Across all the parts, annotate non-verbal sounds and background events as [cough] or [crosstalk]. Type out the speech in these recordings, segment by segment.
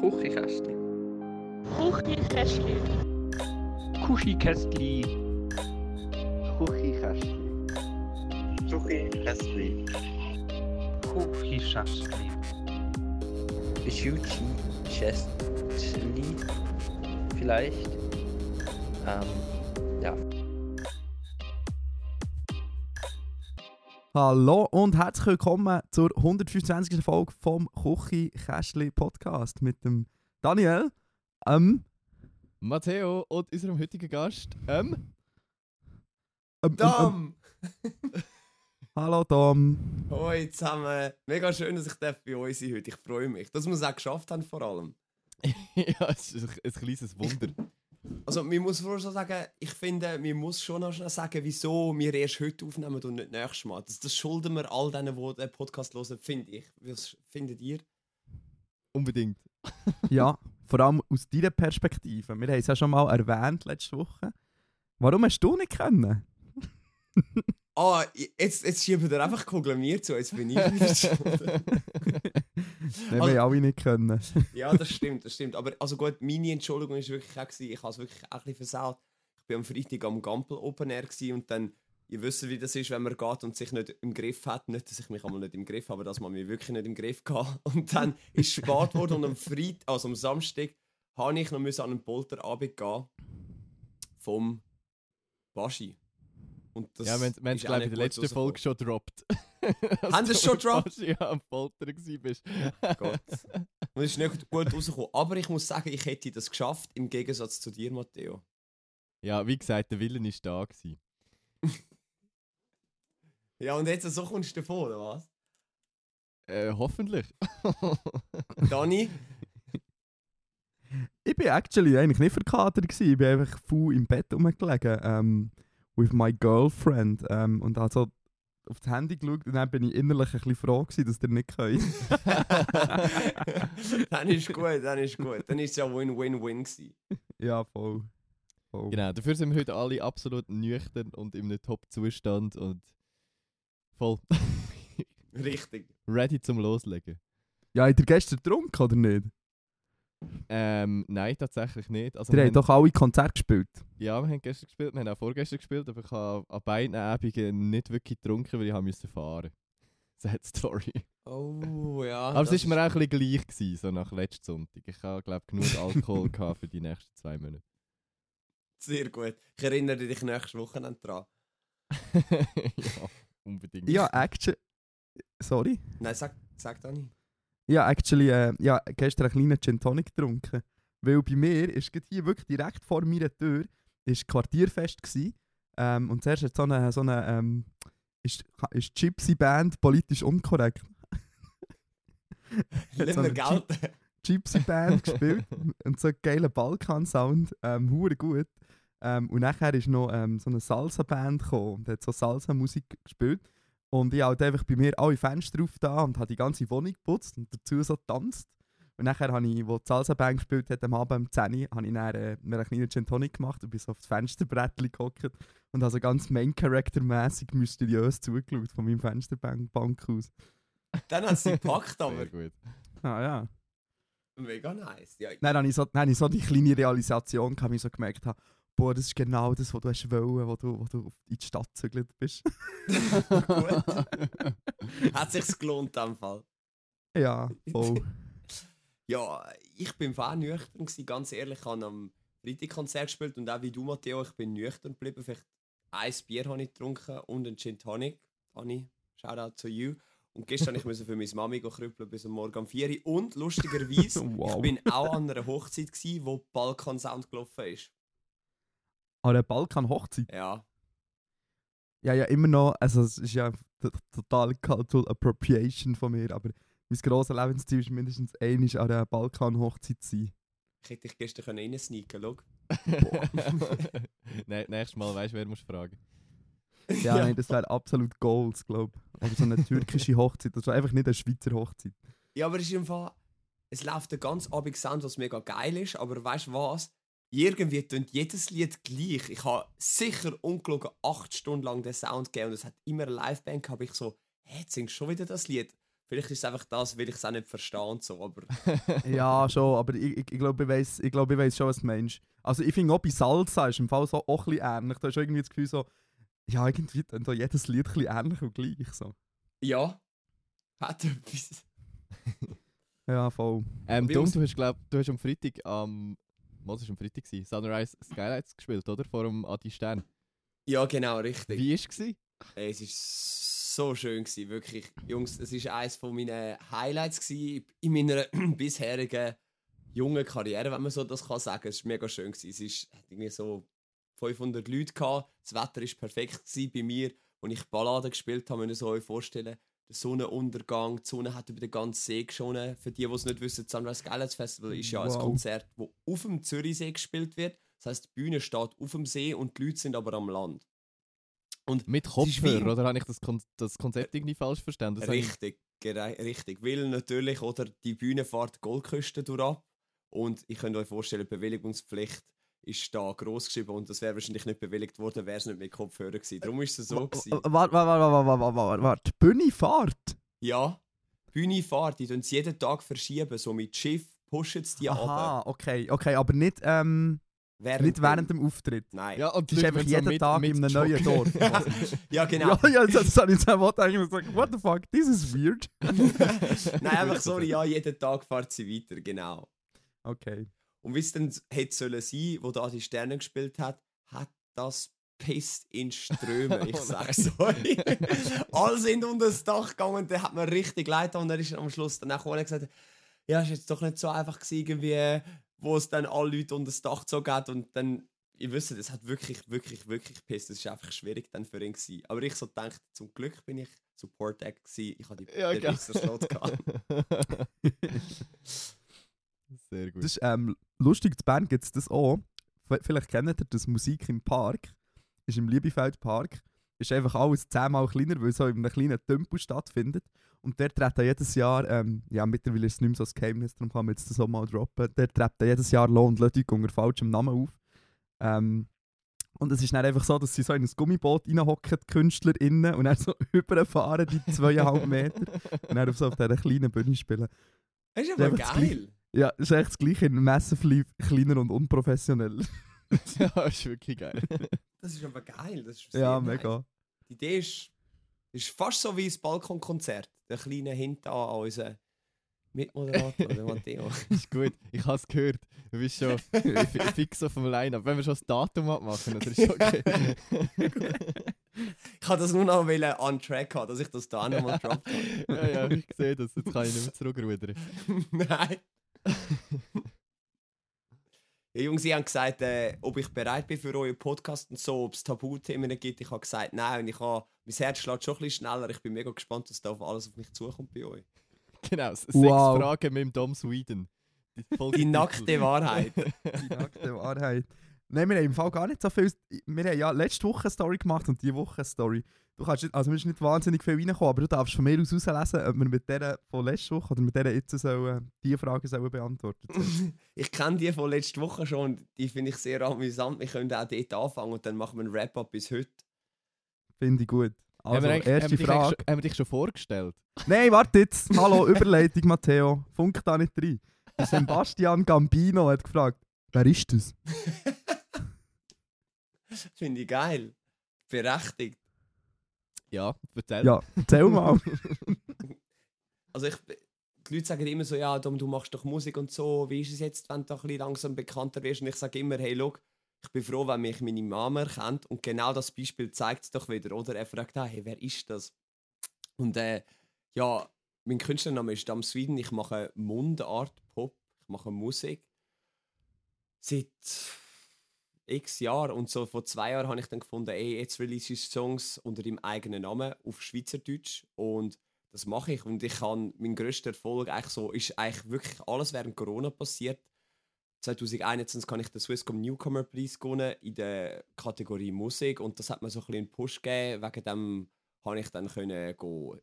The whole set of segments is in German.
Küchenkästli. Kuschikästli. Küchenkästli. Küchenkästli. Küchenkästli. Schuchi Chestli vielleicht. Ähm, ja. Hallo und herzlich willkommen zur 125. Folge vom Küchi Kästli Podcast mit dem Daniel, ähm, Matteo und unserem heutigen Gast, ähm, ähm, ähm, Dom! ähm, Hallo Tom. Hoi zusammen. Mega schön, dass ich bei euch sein heute. Ich freue mich. Dass wir es auch geschafft haben vor allem. [laughs] ja, es ist ein, ein kleines Wunder. Also, man muss vorher so sagen, ich finde, man muss schon noch schnell sagen, wieso wir erst heute aufnehmen und nicht nächstes Mal. Das, das schulden wir all denen, die den Podcast hören, finde ich. Was findet ihr? Unbedingt. [laughs] Ja, vor allem aus deiner Perspektive. Wir haben es ja schon mal erwähnt letzte Woche. Warum hast du nicht können? [laughs] Ah, jetzt, jetzt schieben wir einfach Kugel mir zu, jetzt bin ich wieder [laughs] schuld. Wir Also- haben alle nicht können. Ja, das stimmt, das stimmt. Aber also gut, meine Entschuldigung ist wirklich auch, gewesen, ich habe es wirklich auch ein bisschen versaut. Ich war am Freitag am Gampel Open Air und dann, ihr wisst, wie das ist, wenn man geht und sich nicht im Griff hat. Nicht, dass ich mich einmal nicht im Griff habe, aber dass man mich wirklich nicht im Griff hatte. Und dann ist es spät geworden und am Freitag, also am Samstag, habe ich noch an einen Polterabend gehen vom Baschi. Und das ja, wir haben es, ist glaube ich, in der letzten. Folge schon gedroppt. [laughs] Haben Sie es schon gedroppt? Ja, am Folter gewesen bist. Gott. Und es ist nicht gut rausgekommen. Aber ich muss sagen, ich hätte das geschafft, im Gegensatz zu dir, Matteo. ja, wie gesagt, der Willen war da. Gewesen. [laughs] Ja, und jetzt so kommst du davon, oder was? Äh, hoffentlich. [laughs] Dani? Ich bin actually eigentlich nicht verkatert gewesen. Ich bin einfach faul im Bett rumgelegen. Ähm, with my girlfriend. Ähm, und also auf das Handy geschaut und dann bin ich innerlich ein bisschen froh gewesen, dass ihr nicht könnt. [laughs] [laughs] dann ist gut, dann ist gut. Dann ist es ja Win-Win-Win gewesen. ja, voll. voll. Genau, dafür sind wir heute alle absolut nüchtern und in einem Top-Zustand und voll [laughs] Richtig. ready zum Loslegen. Ja, habt ihr gestern getrunken oder nicht? Ähm, nein, tatsächlich nicht. Also, Ihr wir habt doch alle Konzerte gespielt. Ja, wir haben gestern gespielt, wir haben auch vorgestern gespielt, aber ich habe an beiden Abenden nicht wirklich getrunken, weil ich haben musste fahren. [laughs] Sad Story. Oh, ja. aber es war mir auch ein bisschen gleich, gewesen, so nach letzten Sonntag. Ich habe, glaube genug Alkohol [laughs] gehabt für die nächsten zwei Monate. Sehr gut. Ich erinnere dich nächstes Wochenende dran. [laughs] ja, unbedingt. Ja, actually. Sorry. Nein, sag, sag Dani. Ja, actually, äh, ja, gestern einen kleinen Gin Tonic getrunken. Weil bei mir ist hier wirklich direkt vor meiner Tür ist Quartierfest gsi. Ähm, und zuerst hat so eine, so eine ähm, ist, ist Gypsy Band politisch unkorrekt. [laughs] Lass so gelten. Gypsy Band [laughs] gespielt und so einen geilen Balkan-Sound, ähm, hure gut. Ähm, und nachher ist noch ähm, so eine Salsa-Band gekommen und hat so Salsa-Musik gespielt. Und ich habe halt einfach bei mir alle Fenster auf da und habe die ganze Wohnung geputzt und dazu so getanzt. Und nachher habe ich, wo die Salsa-Band gespielt hat, am Abend um 10 Uhr, habe ich dann, äh, mir einen kleinen Gin Tonic gemacht und bin so auf das Fensterbrettchen gehockt und habe so ganz Main-Character-mässig mysteriös zugeschaut von meinem Fensterbank aus. Dann hat sie gepackt, [laughs] aber Sehr gut. Ah ja. mega nice. Ja, Dann habe ich so, dann habe ich so die kleine Realisation, wie ich so gemerkt habe, boah, das ist genau das, was du hast wollen, wo du, wo du in die Stadt gezügelt bist. gut. [laughs] Hat sich's gelohnt in dem Fall. ja, voll. [laughs] Ja, ich bin fan nüchtern gewesen, ganz ehrlich. Ich habe am Freitag Konzert gespielt und auch wie du, Matteo, ich bin nüchtern geblieben. Vielleicht ein Bier habe ich getrunken und ein Gin Tonic. Anni, shout out to you. Und gestern [laughs] ich musste für meine Mami krüppeln bis am Morgen um 4 Uhr. Und lustigerweise, Wow. ich bin auch an einer Hochzeit gewesen, wo Balkan Sound gelaufen ist. An der Balkan-Hochzeit. Ja. Ja, ja, immer noch, also es ist ja total Cultural Appropriation von mir, aber mein grosses Lebensziel ist mindestens einmal an der Balkan-Hochzeit zu sein. Ich hätte dich gestern reinsneaken können. [laughs] Nein, nächstes Mal weißt du, wer musst fragen. Ja, Nein, das wäre absolut Goals, glaube ich. Oder so eine türkische Hochzeit, das war einfach nicht eine Schweizer Hochzeit. Ja, aber es ist im Fall. Es läuft den ganz Abend Sound, was mega geil ist, aber weißt du was? Irgendwie tönt jedes Lied gleich. Ich habe sicher ungelogen acht Stunden lang den Sound gegeben und es hat immer eine Liveband gehabt. Ich so, hä, jetzt singst du schon wieder das Lied? Vielleicht ist es einfach das, weil ich es auch nicht verstehe und so, aber [laughs] ja, schon, aber ich, ich, ich glaube, ich weiß ich glaub, ich weiss schon, was du meinst. Also ich finde auch bei Salsa ist im Fall so auch ein bisschen ähnlich. Da hast du irgendwie das Gefühl so, ja, irgendwie dann da jedes Lied ein bisschen ähnlich und gleich. So. ja. Hat etwas. [laughs] Ja, voll. Ähm, Dom, du hast, glaub, du hast am Freitag am. Was war am Freitag? gewesen? Sunrise Skylights gespielt, oder? Vor dem Adi Stern. Ja, genau, richtig. Wie war es? Ey, es war so schön, gewesen, wirklich. Jungs, es war eines meiner Highlights gewesen in meiner [clears throat] bisherigen jungen Karriere, wenn man so das kann sagen. Es war mega schön. Gewesen. Es ist, hat irgendwie so 500 Leute gehabt. Das Wetter war perfekt gewesen bei mir. Und ich Balladen gespielt habe, müsst ihr euch vorstellen. Der Sonnenuntergang, die Sonne hat über den ganzen See geschonen. Für die, die es nicht wissen, das Sunrise Skylights Festival ist ja ein Wow. Konzert, das auf dem Zürichsee gespielt wird. Das heisst, die Bühne steht auf dem See und die Leute sind aber am Land. Und Mit Kopfhörer, oder habe ich das, Kon das Konzept irgendwie falsch verstanden? Das Richtig, richtig. Weil natürlich, oder die Bühne fährt die Goldküste durch ab. Und ich könnt euch vorstellen, die Bewilligungspflicht ist da groß geschrieben und das wäre wahrscheinlich nicht bewilligt worden, wäre es nicht mit Kopfhörer gewesen. Darum ist es so gewesen. Warte, warte, warte, warte, warte, warte, warte. Die Bühne fährt? Ja, die Bühne fährt, die tun sie jeden Tag verschieben, so mit Schiff pushen sie die Aha, ab. okay, okay, aber nicht, ähm, nicht während dem Auftritt. Nein. Ja, und Die ist einfach so jeden mit- Tag in einem neuen. Dorf. [laughs] ja, genau. [laughs] Ja, ja, das, habe ich jetzt auch eigentlich gesagt. What the fuck, this is weird. [laughs] Nein, einfach sorry, ja, jeden Tag fährt sie weiter, genau. Okay. Und wie es dann hätte sollen sein, wo da die Sterne gespielt hat, hat das pisst in Strömen. [laughs] Ich Oh sag's euch. [laughs] Alle sind unter das Dach gegangen dann hat man richtig leid und er ist am Schluss dann auch gekommen und gesagt, ja, ist jetzt doch nicht so einfach gewesen, irgendwie, wo es dann alle Leute unter das Dach gezogen hat und dann, ich wüsste, das hat wirklich, wirklich, wirklich pisst. Das ist einfach schwierig dann für ihn gewesen. Aber ich so gedacht, zum Glück bin ich Support Act gewesen. Ich hatte die Ja, besseren Slot gehabt. [laughs] Sehr gut. Das ist ähm, lustig, in Bern gibt es das auch. V- Vielleicht kennt ihr das Musik im Park. Ist im Liebefeld Park. Ist einfach alles zehnmal kleiner, weil es so in einem kleinen Tempel stattfindet. Und der treten jedes Jahr, ähm, ja mittlerweile ist es nicht mehr so ein Geheimnis, darum kann man jetzt das auch mal droppen. Der treten jedes Jahr Lohn und Leute unter falschem Namen auf. Ähm, und es ist dann einfach so, dass sie so in ein Gummiboot reinhocken, die KünstlerInnen, und dann so [laughs] überfahren, die zweieinhalb Meter. Und dann auf so auf dieser kleinen Bühne spielen. Das ist Ja, aber geil. Ja, ist echt das gleiche, massively kleiner und unprofessionell. [laughs] ja, ist wirklich geil. [laughs] Das ist aber geil. Das ist ja, nice. mega. Die Idee ist, ist fast so wie ein Balkonkonzert. Der kleine Hinter an unseren Mitmoderator, der Matteo. [laughs] ist gut. Ich habe es gehört. Du bist schon fi- fix auf dem Line-Up. Wenn wir schon das Datum abmachen, dann ist okay. Ich habe das nur noch wollen on track haben, dass ich das da nochmal droppt habe. ja, ja, ich sehe das. Jetzt kann ich nicht mehr zurückrudern. Nein. [laughs] Ja, Jungs, sie haben gesagt, äh, ob ich bereit bin für euren Podcast und so, ob es Tabuthemen gibt. Ich habe gesagt, nein. Und ich habe, mein Herz schlägt schon ein bisschen schneller. Ich bin mega gespannt, was da auf alles auf mich zukommt bei euch. [laughs] Genau, sechs Wow. Fragen mit dem Dom Sweden. Die, [laughs] Die nackte Wahrheit. Die nackte Wahrheit. Nein, wir haben im Fall gar nicht so viel. Wir haben ja letzte Woche eine Story gemacht und diese Woche eine Story. Du kannst nicht, also wir sind nicht wahnsinnig viel reinkommen, aber du darfst von mir aus herauslesen, ob wir mit der von letzter Woche oder mit der jetzt sollen, diese Fragen sollen beantwortet sollen. [laughs] Ich kenne die von letzter Woche schon und die finde ich sehr amüsant. Wir können auch dort anfangen und dann machen wir einen Wrap-up bis heute. Finde ich gut. haben, Also, wir eigentlich- erste haben, dich Frage. schon, haben wir dich schon vorgestellt? Nein, warte jetzt. [laughs] Hallo, Überleitung, Matteo. Funk da nicht rein. Sebastian Gambino hat gefragt, wer ist das? [laughs] Finde ich geil. Berechtigt. Ja, erzähl. Ja, erzähl mal. [laughs] Also ich, die Leute sagen immer so, ja, Dom, du machst doch Musik und so, wie ist es jetzt, wenn du ein bisschen langsam bekannter wirst? Und ich sage immer, hey, look, ich bin froh, wenn mich meine Mama erkennt. Und genau das Beispiel zeigt es doch wieder, oder? Er fragt, hey, wer ist das? Und äh, ja, mein Künstlername ist Dam Sweden. Ich mache Mundart, Pop, ich mache Musik. Seit x Jahren. Und so vor zwei Jahren habe ich dann gefunden, ey, jetzt release ich Songs unter dem eigenen Namen auf Schweizerdeutsch. Und das mache ich. Und ich kann, mein grösster Erfolg eigentlich so, ist eigentlich wirklich alles während Corona passiert. 2021 kann ich den Swisscom Newcomer Preis gewonnen in der Kategorie Musik und das hat mir so ein bisschen einen Push gegeben. Wegen dem habe ich dann können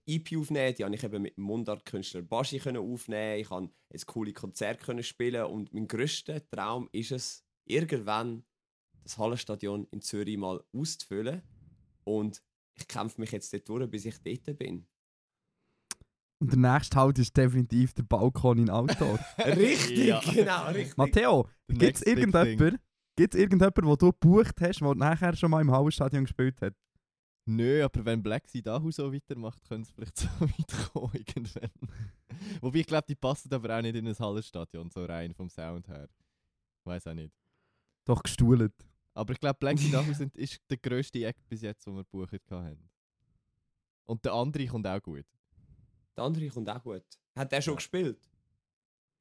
EP aufnehmen. Die habe ich eben mit dem Mundart-Künstler Baschi aufnehmen. Ich kann ein coole Konzert spielen und mein grösster Traum ist es, irgendwann das Hallenstadion in Zürich mal auszufüllen. Und ich kämpfe mich jetzt dort durch, bis ich dort bin. Und der nächste Halt ist definitiv der Balkon in Outdoor. [laughs] Richtig, Ja. genau, richtig. Matteo, gibt es irgendjemanden, gibt's irgendjemanden, wo du gebucht hast, der nachher schon mal im Hallenstadion gespielt hat? Nö, aber wenn Black Sea Dahu so weitermacht, könnte es vielleicht [laughs] so weit kommen irgendwann. [laughs] Wobei ich glaube, die passen aber auch nicht in ein Hallenstadion, so rein vom Sound her. Weiß auch nicht. Doch gestuhlt. Aber ich glaube, Black [laughs] sind, ist der grösste Act bis jetzt, den wir gebucht haben. Und der andere kommt auch gut. Der andere kommt auch gut. Hat der schon Ja. gespielt?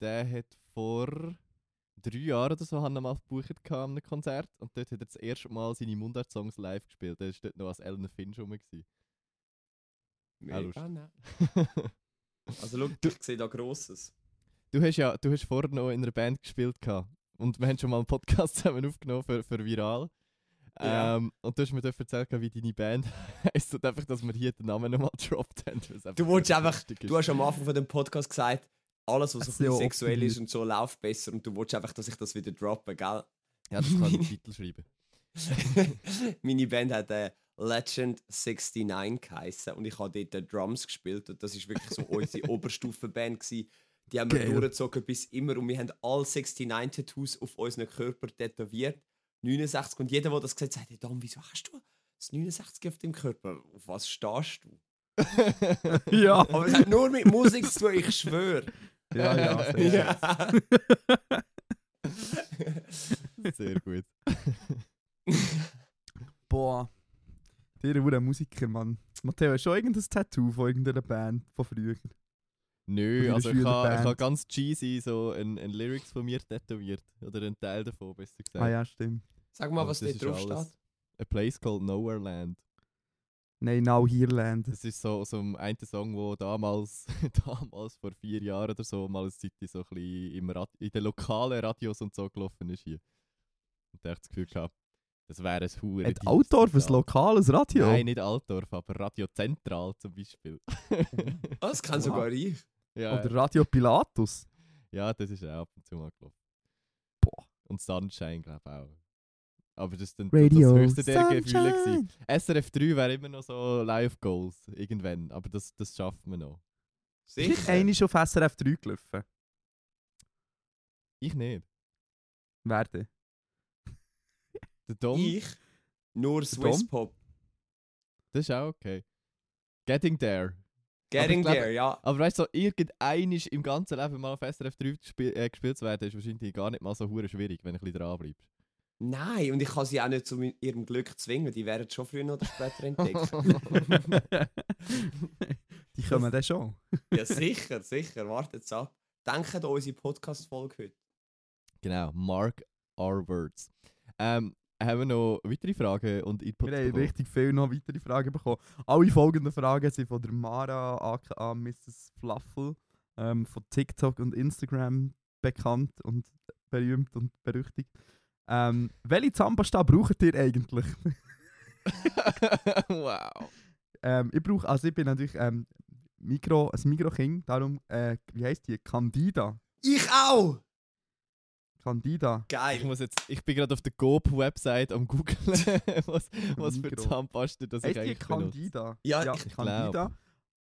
Der hat vor drei Jahren oder so haben wir mal gebucht an einem Konzert und dort hat er das erste Mal seine Mundart-Songs live gespielt. Der war dort noch als Ellen Finch rum. Mega. [laughs] Also schau, ich sehe da Grosses. Du hast ja du hast vorher noch in einer Band gespielt gehabt. Und wir haben schon mal einen Podcast [laughs] zusammen aufgenommen für, für Viral. Ja. Ähm, und du hast mir erzählt, wie deine Band [laughs] heisst und einfach, dass wir hier den Namen nochmal [laughs] gedroppt haben. Du wolltest einfach, du hast am Anfang von dem Podcast gesagt, alles was so sexuell ist und so läuft besser und du wolltest einfach, dass ich das wieder droppe, gell? Ja, das kann ich Titel schreiben. Meine Band hat äh, Legend 69 geheißen und ich habe dort äh, Drums gespielt und das ist wirklich so unsere Oberstufenband gsi. Die haben wir Geil. durchgezogen bis immer und wir haben alle 69 Tattoos auf unseren Körper tätowiert. 69 und jeder, der das gesagt hat, hey, Dom, wieso hast du das 69 auf dem Körper? Auf was stehst du? [laughs] ja. Aber es hat nur mit Musik zu tun, ich schwöre. Ja, ja. Ja. [laughs] Sehr gut. [laughs] Boah. Der wurde Musiker, Mann. Matteo, hast du schon irgendein Tattoo von irgendeiner Band von früher? Nö, also ich habe ich ha ganz cheesy so ein, ein Lyrics von mir tätowiert. Oder einen Teil davon, besser gesagt. Ah ja, stimmt. Sag mal, Aber was ist drauf alles. steht. A place called Nowhere Land. Nein, Now Here Land. Das ist so, so ein Song, der damals, [laughs] damals vor vier Jahren oder so mal eine Zeit so ein bisschen im Rad in den lokalen Radios und so gelaufen ist hier. Und da habe ich das Gefühl gehabt, das wäre ein Hure. Hat Altdorf ein lokales Radio? Nein, nicht Altdorf, aber Radio Zentral zum Beispiel. [laughs] Ah, das kann Wow. sogar ich. Ja, Oder Radio Pilatus? ja, das ist auch ab und zu mal gelaufen. Boah. Und Sunshine, glaube ich auch. Aber das ist dann Radio das höchste der Gefühle. Gewesen. SRF 3 wäre immer noch so Live-Goals irgendwann, aber das, das schaffen wir noch. Ist nicht eine schon auf SRF 3 gelaufen? Ich nicht. Werde. [laughs] Der Dom, Ich nur Swiss? Pop. das ist auch okay. Getting there. Getting glaube- there, ja. Aber weißt du, so, irgendeinisch im ganzen Leben mal auf SRF 3 gespiel, äh, gespielt zu werden, ist wahrscheinlich gar nicht mal so hure schwierig, wenn du ein bisschen dran bleibst. Nein, und ich kann sie auch nicht zu ihrem Glück zwingen. Die werden schon früher oder später entdeckt. [laughs] Die kommen dann schon. ja, sicher, sicher. Wartet ab. Denkt an unsere Podcast-Folge heute. genau, mark our words. Ähm, haben wir noch weitere Fragen und Inputs Wir haben bekommen? richtig viele noch weitere Fragen bekommen. Alle folgenden Fragen sind von der Mara aka Mrs. Fluffle ähm, von TikTok und Instagram bekannt und berühmt und berüchtigt. Ähm, welche Zahnpasta braucht ihr eigentlich? [laughs] wow. ähm, ich brauche, also ich bin natürlich ähm, Mikro, ein Mikro-King, darum, äh, wie heisst die? Candida. Ich auch! Candida. Ich, Geil. muss jetzt, ich bin gerade auf der Coop-Website am googeln, [laughs] was, was für. Zahnpasta das ich Heisst die eigentlich. Candida? Ja, ich Candida.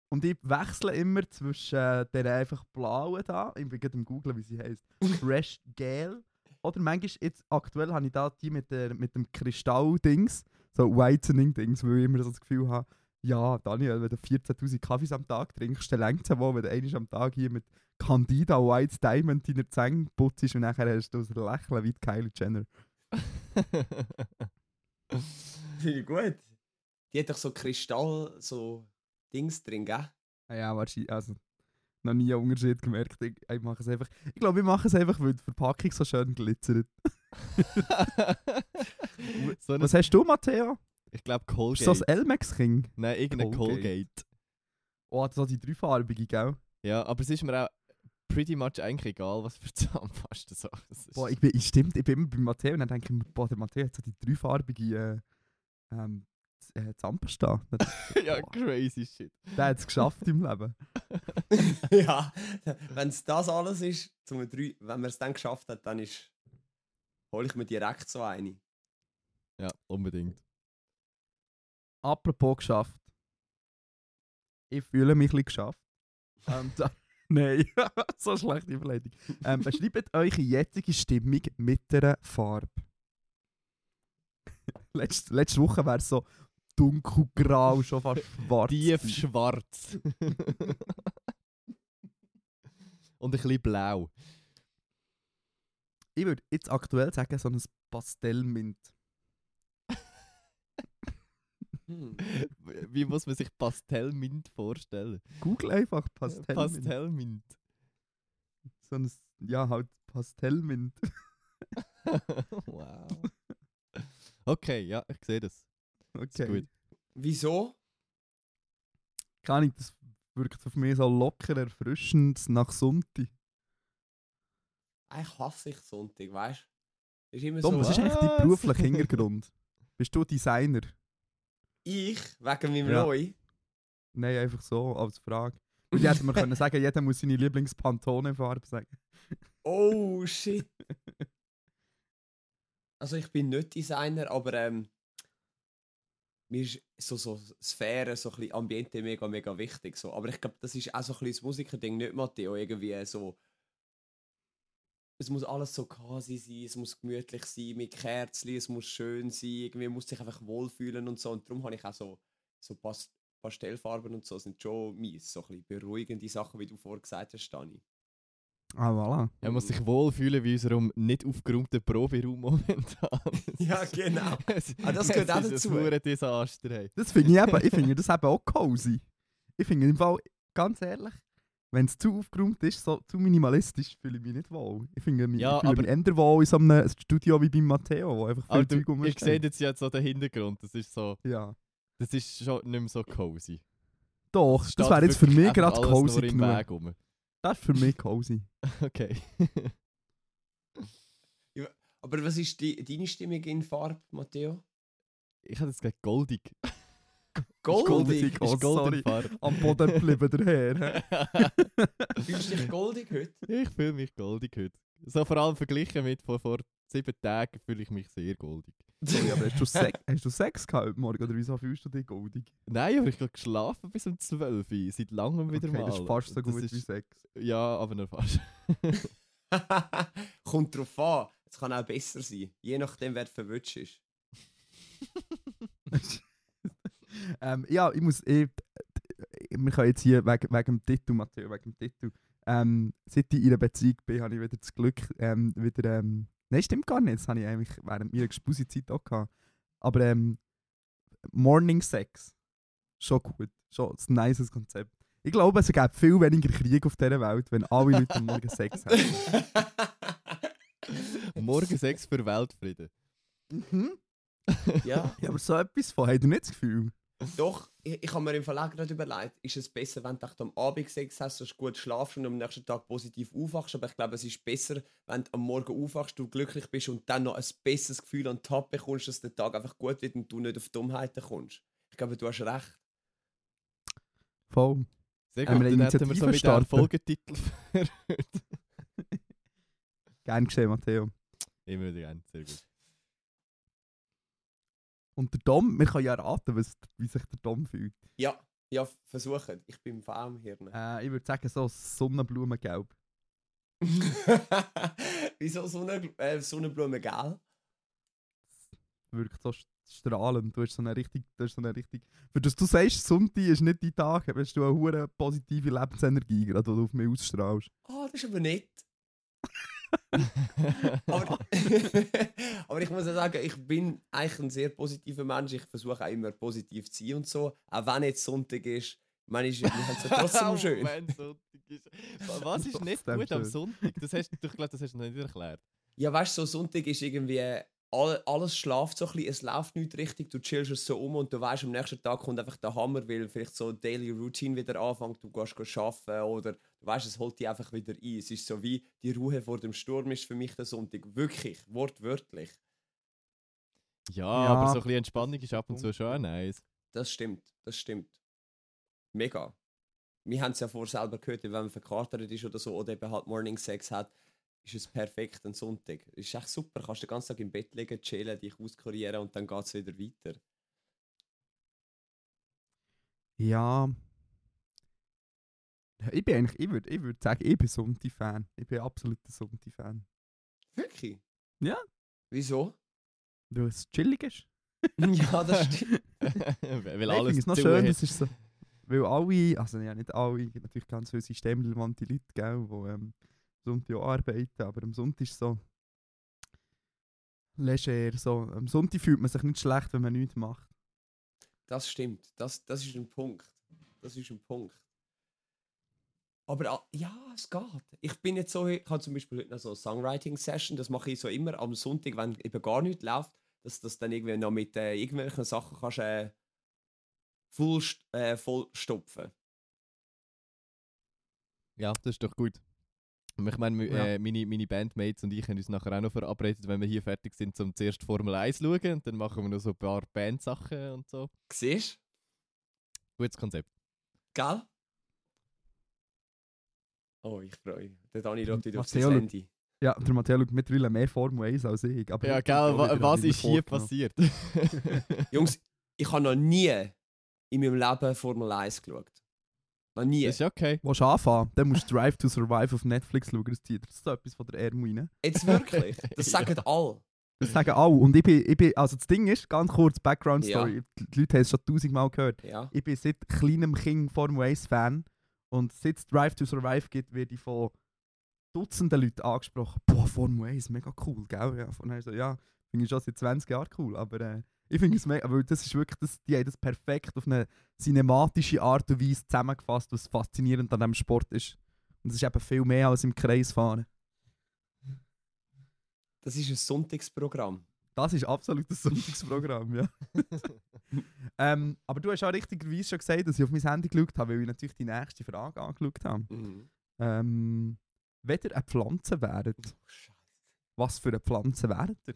Und ich wechsle immer zwischen äh, der einfach blauen da, ich bin gerade am googlen, wie sie heisst, [laughs] Fresh Gel. Oder manchmal, jetzt aktuell habe ich da die mit, der, mit dem Kristall-Dings, so Whitening-Dings, weil ich immer so das Gefühl habe, ja, Daniel, wenn du 14'000 Kaffees am Tag trinkst, dann längt es wohl, wenn du einmal am Tag hier mit Candida White Diamond deine Zähne putzt und nachher hast du das Lächeln wie die Kylie Jenner. [laughs] Finde ich gut. Die hat doch so Kristall, so Dings drin, gell? Ah Ja, wahrscheinlich, also noch nie einen Unterschied gemerkt. Ich, ich mache es einfach, ich glaube, ich mache es einfach, weil die Verpackung so schön glitzert. so [laughs] eine, [laughs] Was hast du, Matteo? ich glaube Ist Colgate. das das Elmex King? Nein, irgendein Colgate. Colgate. Oh, das hat die dreifarbige, gell? Ja, aber es ist mir auch pretty much eigentlich egal, was für [laughs] Zahnpasta so es ist. Boah, ich bin, ich, stimmt, ich bin immer bei Matteo und dann denke ich mir, boah, der Matteo hat so die dreifarbige äh, ähm, äh, Zahnpasta. [laughs] Ja, crazy shit. der hat es geschafft im Leben. [laughs] ja. Wenn es das alles ist, zum drei, wenn man es dann geschafft hat, dann ist. hole ich mir direkt so eine. Ja, unbedingt. Apropos geschafft. Ich fühle mich ein bisschen geschafft. Ähm, nein, so [laughs] schlechte Überleitung. Ähm, beschreibt eure jetzige Stimmung mit einer Farbe. [laughs] letzte, letzte Woche wäre es so dunkelgrau, schon fast schwarz. Tief schwarz. Und [laughs] ein bisschen blau. Ich würde jetzt aktuell sagen, so ein Pastellmint. Hm. Wie muss man sich Pastellmint vorstellen? Google einfach Pastellmint. Pastellmint. So ein, ja, halt Pastellmint. [laughs] wow. Okay, ja, ich sehe das. Okay. gut. Wieso? Keine Ahnung, das wirkt auf mich so locker erfrischend nach Sonntag. Eigentlich hasse ich Sonntag, weißt du? Ist immer Tom, was so. ist eigentlich dein Was? beruflicher Hintergrund? Bist du Designer? Ich, wegen meinem Ja. Neu. Nein, einfach so, als Frage. Und jetzt können sagen, jeder muss seine Lieblings-Pantone-Farbe sagen. Oh shit. [laughs] Also ich bin nicht Designer, aber ähm, mir ist so, so Sphäre, so ein bisschen Ambiente mega, mega wichtig. So. Aber ich glaube, das ist auch so ein bisschen das Musikerding, nicht Matteo. Irgendwie so. Es muss alles so quasi sein, es muss gemütlich sein, mit Kerzen, es muss schön sein, irgendwie muss sich einfach wohlfühlen und so. Und darum habe ich auch so, so Pas Pastellfarben und so, sind schon mies, so ein bisschen beruhigende Sachen, wie du vorher gesagt hast, Stani. Ah, voilà. Er muss sich wohlfühlen wie unserem nicht aufgeräumten Proberaum momentan. [laughs] Ja, genau. [laughs] Es- Ah, das gehört auch ist dazu. ein verdammtes Desaster. Hey. Das finde ich eben, ich finde das eben auch cozy. Ich finde im Fall, ganz ehrlich, wenn es zu aufgeräumt ist, so zu minimalistisch, fühle ich mich nicht wohl. Ich finde mich, Ja, ich fühle mich eher wohl in so einem Studio wie beim Matteo, wo einfach viel Zeug rumsteht. seht jetzt ja so den Hintergrund. Das ist so, Ja. das ist schon nicht mehr so cozy. Doch, das steht wäre jetzt für mich gerade cozy genug. Rum. Das ist für mich cozy. [laughs] Okay. [laughs] Aber was ist die, deine Stimmung in Farbe, Matteo? ich hatte jetzt gerade goldig. [laughs] Goldig? Oh, ist goldig sorry. Am Boden geblieben daher. [laughs] Fühlst du dich goldig heute? ich fühle mich goldig heute. So vor allem verglichen mit vor, vor sieben Tagen fühle ich mich sehr goldig. Sorry, aber hast du, [laughs] Sex, hast du Sex gehabt heute Morgen oder wieso fühlst du dich goldig? Nein, aber ich habe geschlafen bis um 12 Uhr. Seit langem wieder okay, mal. das ist fast so Das gut ist- wie Sex. Ja, aber noch fast. [laughs] Kommt drauf an. Es kann auch besser sein. Je nachdem, wer verwünscht ist. Ähm, ja, ich muss. Ich, wir können jetzt hier wegen, wegen dem Titel, Matteo, wegen dem Titel. Ähm, seit ich in einer Beziehung bin, habe ich wieder das Glück, ähm, wieder. Ähm, Nein, stimmt gar nicht. Das habe ich eigentlich während meiner Gespusi-Zeit auch gehabt. Aber ähm, Morning Sex. Schon gut. Schon ein nices Konzept. Ich glaube, es gibt viel weniger Krieg auf dieser Welt, wenn alle Leute am Morgen Sex haben. [laughs] Morgen Sex für Weltfrieden. Mhm. ja, Ja, aber so etwas von, habt ihr nicht das Gefühl? Doch. Ich, ich habe mir im Verlag gerade überlegt, ist es besser, wenn du am Abend Sex hast, dass du gut schlafst und am nächsten Tag positiv aufwachst. Aber ich glaube, es ist besser, wenn du am Morgen aufwachst, du glücklich bist und dann noch ein besseres Gefühl an den Tag bekommst, dass der Tag einfach gut wird und du nicht auf Dummheiten kommst. Ich glaube, du hast recht. Voll. Sehr Haben gut, wir eine dann hätten wir so Initiative mit starten? Folgetitel heute. [laughs] Gern geschehen, Matteo. Immer wieder gerne, sehr gut. Und der Dom, wir können ja raten, was, wie sich der Dom fühlt. Ja, ja, versuchen. Ich bin im Faumhirn. Äh, ich würde sagen, so Sonnenblumengelb. [laughs] Wieso Sonne, äh, Sonnenblume gel? Wirkt so st- strahlend. Du hast so eine richtig, du hast so eine richtig. Für das du sagst, Sonntag ist nicht dein Tag, hast du eine hure positive Lebensenergie, gerade die du auf mich ausstrahlst. Ah, das ist aber nett. Aber, [laughs] aber ich muss ja sagen, ich bin eigentlich ein sehr positiver Mensch. Ich versuche auch immer positiv zu sein und so. Auch wenn jetzt Sonntag ist. Meine, ich- wir haben es ja trotzdem schön. Wenn Sonntag ist. Was ist nicht gut am. Sonntag? Das hast, du- ich glaube, das hast du noch nicht erklärt. Ja, weißt du, so Sonntag ist irgendwie. All, alles schlaft so ein bisschen, es läuft nicht richtig, du chillst es so um und du weißt, am nächsten Tag kommt einfach der Hammer, weil vielleicht so Daily Routine wieder anfängt, du gehst go arbeiten oder du weißt, es holt dich einfach wieder ein. Es ist so wie die Ruhe vor dem Sturm ist für mich der Sonntag. Wirklich, wortwörtlich. Ja, Ja. aber so ein bisschen Entspannung ist ab und zu schon nice. Das stimmt, das stimmt. Mega. Wir haben es ja vorher selber gehört, wenn man verkatert ist oder so, oder eben halt Morning Sex hat, ist es perfekt ein Sonntag. Ist echt super, kannst den ganzen Tag im Bett liegen, chillen, dich auskurieren und dann geht es wieder weiter. Ja. Ich bin eigentlich, ich würde ich würd sagen, ich bin Sonti-Fan. Ich bin absoluter Sonti-Fan. Wirklich? Ja. Wieso? Weil es chillig ist. [laughs] ja, das [laughs] stimmt. Weil ich alles es noch schön, hat. das ist so. Weil alle, also ja nicht alle, es gibt natürlich ganz viele systemrelevante Leute, gell, die ähm, Sonntag auch arbeiten, aber am Sonntag ist so leger, so. Am Sonntag fühlt man sich nicht schlecht, wenn man nichts macht. Das stimmt. Das, das ist ein Punkt. Das ist ein Punkt. Aber ah, ja, es geht. Ich bin jetzt so, ich habe zum Beispiel heute noch so eine Songwriting-Session, das mache ich so immer am Sonntag, wenn eben gar nichts läuft, dass das dann irgendwie noch mit äh, irgendwelchen Sachen kannst äh, voll, äh, voll stopfen. Ja, das ist doch gut. Und Ich meine, Ja. äh, meine, meine Bandmates und ich haben uns nachher auch noch verabredet, wenn wir hier fertig sind, zum zuerst Formel 1 schauen. Und dann machen wir noch so ein paar Bandsachen und so. Siehst Gutes Konzept. Gell? Oh, ich freue mich. Der Dani schaut wieder auf sein Handy. Ja, der Matteo schaut mittlerweile mehr Formel 1 als ich. Aber Ja, gell, wa was ist hier passiert? [laughs] Jungs, ich habe noch nie in meinem Leben Formel 1 geschaut. Noch nie. Ist ja okay. Willst du anfangen? Dann musst du Drive to Survive auf Netflix schauen. Das zieht das ist so etwas von der Ärmel rein. Jetzt wirklich. [laughs] Das Ja. sagen alle. Das sagen alle. Und ich bin, ich bin, also das Ding ist, ganz kurz, Background Ja. Story. Die Leute haben es schon tausendmal gehört. Ja. Ich bin seit kleinem Kind Formel 1 Fan. Und seit es Drive to Survive gibt, werde ich von Dutzenden Leuten angesprochen. Boah, Formel 1, mega cool, gell? Ja, von so, ja, finde ich schon seit 20 Jahren cool. Aber äh, ich finde es mega, weil das ist wirklich, das, die haben das perfekt auf eine cinematische Art und Weise zusammengefasst, was faszinierend an diesem Sport ist. Und es ist eben viel mehr als im Kreis fahren. Das ist ein Sonntagsprogramm. Das ist absolut das Sonntagsprogramm, ja. [laughs] ähm, aber du hast auch richtigerweise schon gesagt, dass ich auf mein Handy geschaut habe, weil ich natürlich die nächste Frage angeschaut habe. Mhm. Ähm, wenn ihr eine Pflanze wäret, Oh, was für eine Pflanze wäret ihr?